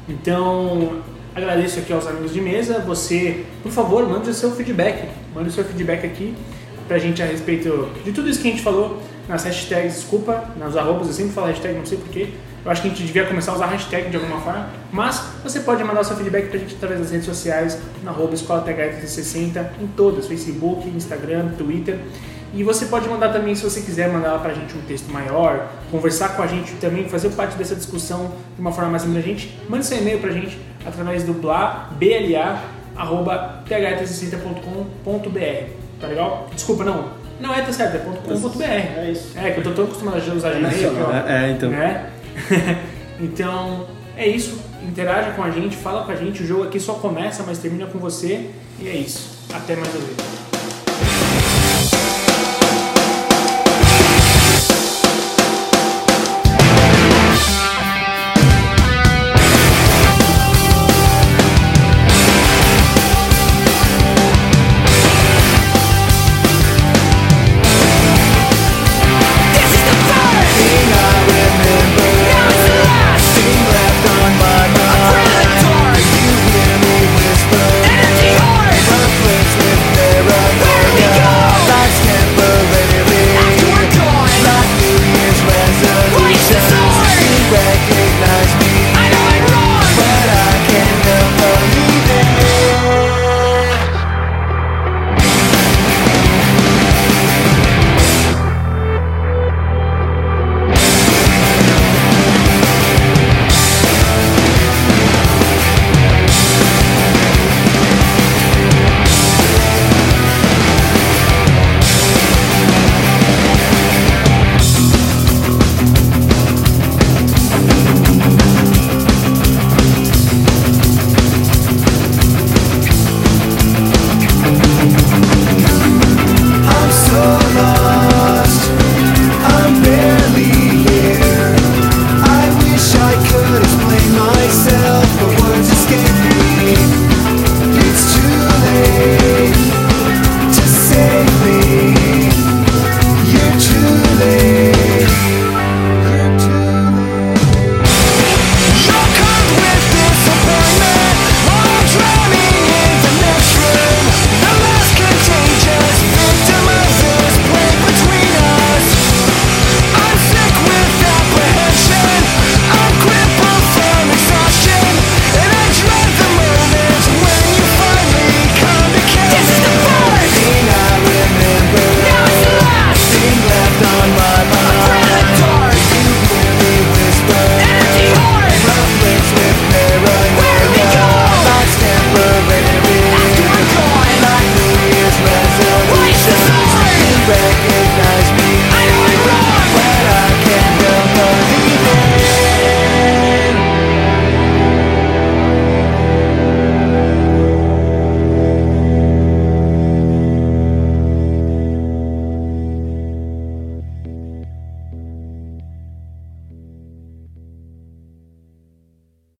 Então, agradeço aqui aos amigos de mesa. Você, por favor, mande o seu feedback. Mande o seu feedback aqui pra gente a respeito de tudo isso que a gente falou nas hashtags, desculpa, nas arrobas, eu sempre falo hashtag, não sei porquê. Eu acho que a gente devia começar a usar hashtag de alguma forma, mas você pode mandar o seu feedback pra gente através das redes sociais, na arroba escola 60 em todas, Facebook, Instagram, Twitter. E você pode mandar também, se você quiser, mandar lá pra gente um texto maior, conversar com a gente também, fazer parte dessa discussão de uma forma mais abrangente. Mande seu e-mail pra gente através do bla, bla, arroba th60.com.br. Tá legal? Desculpa, não. Não é, tá certo, é .com.br. É isso. É, que eu tô tão acostumado a usar Gmail. aqui, ó. É, é, então. Né? então, é isso. Interaja com a gente, fala com a gente. O jogo aqui só começa, mas termina com você. E é isso. Até mais uma vez.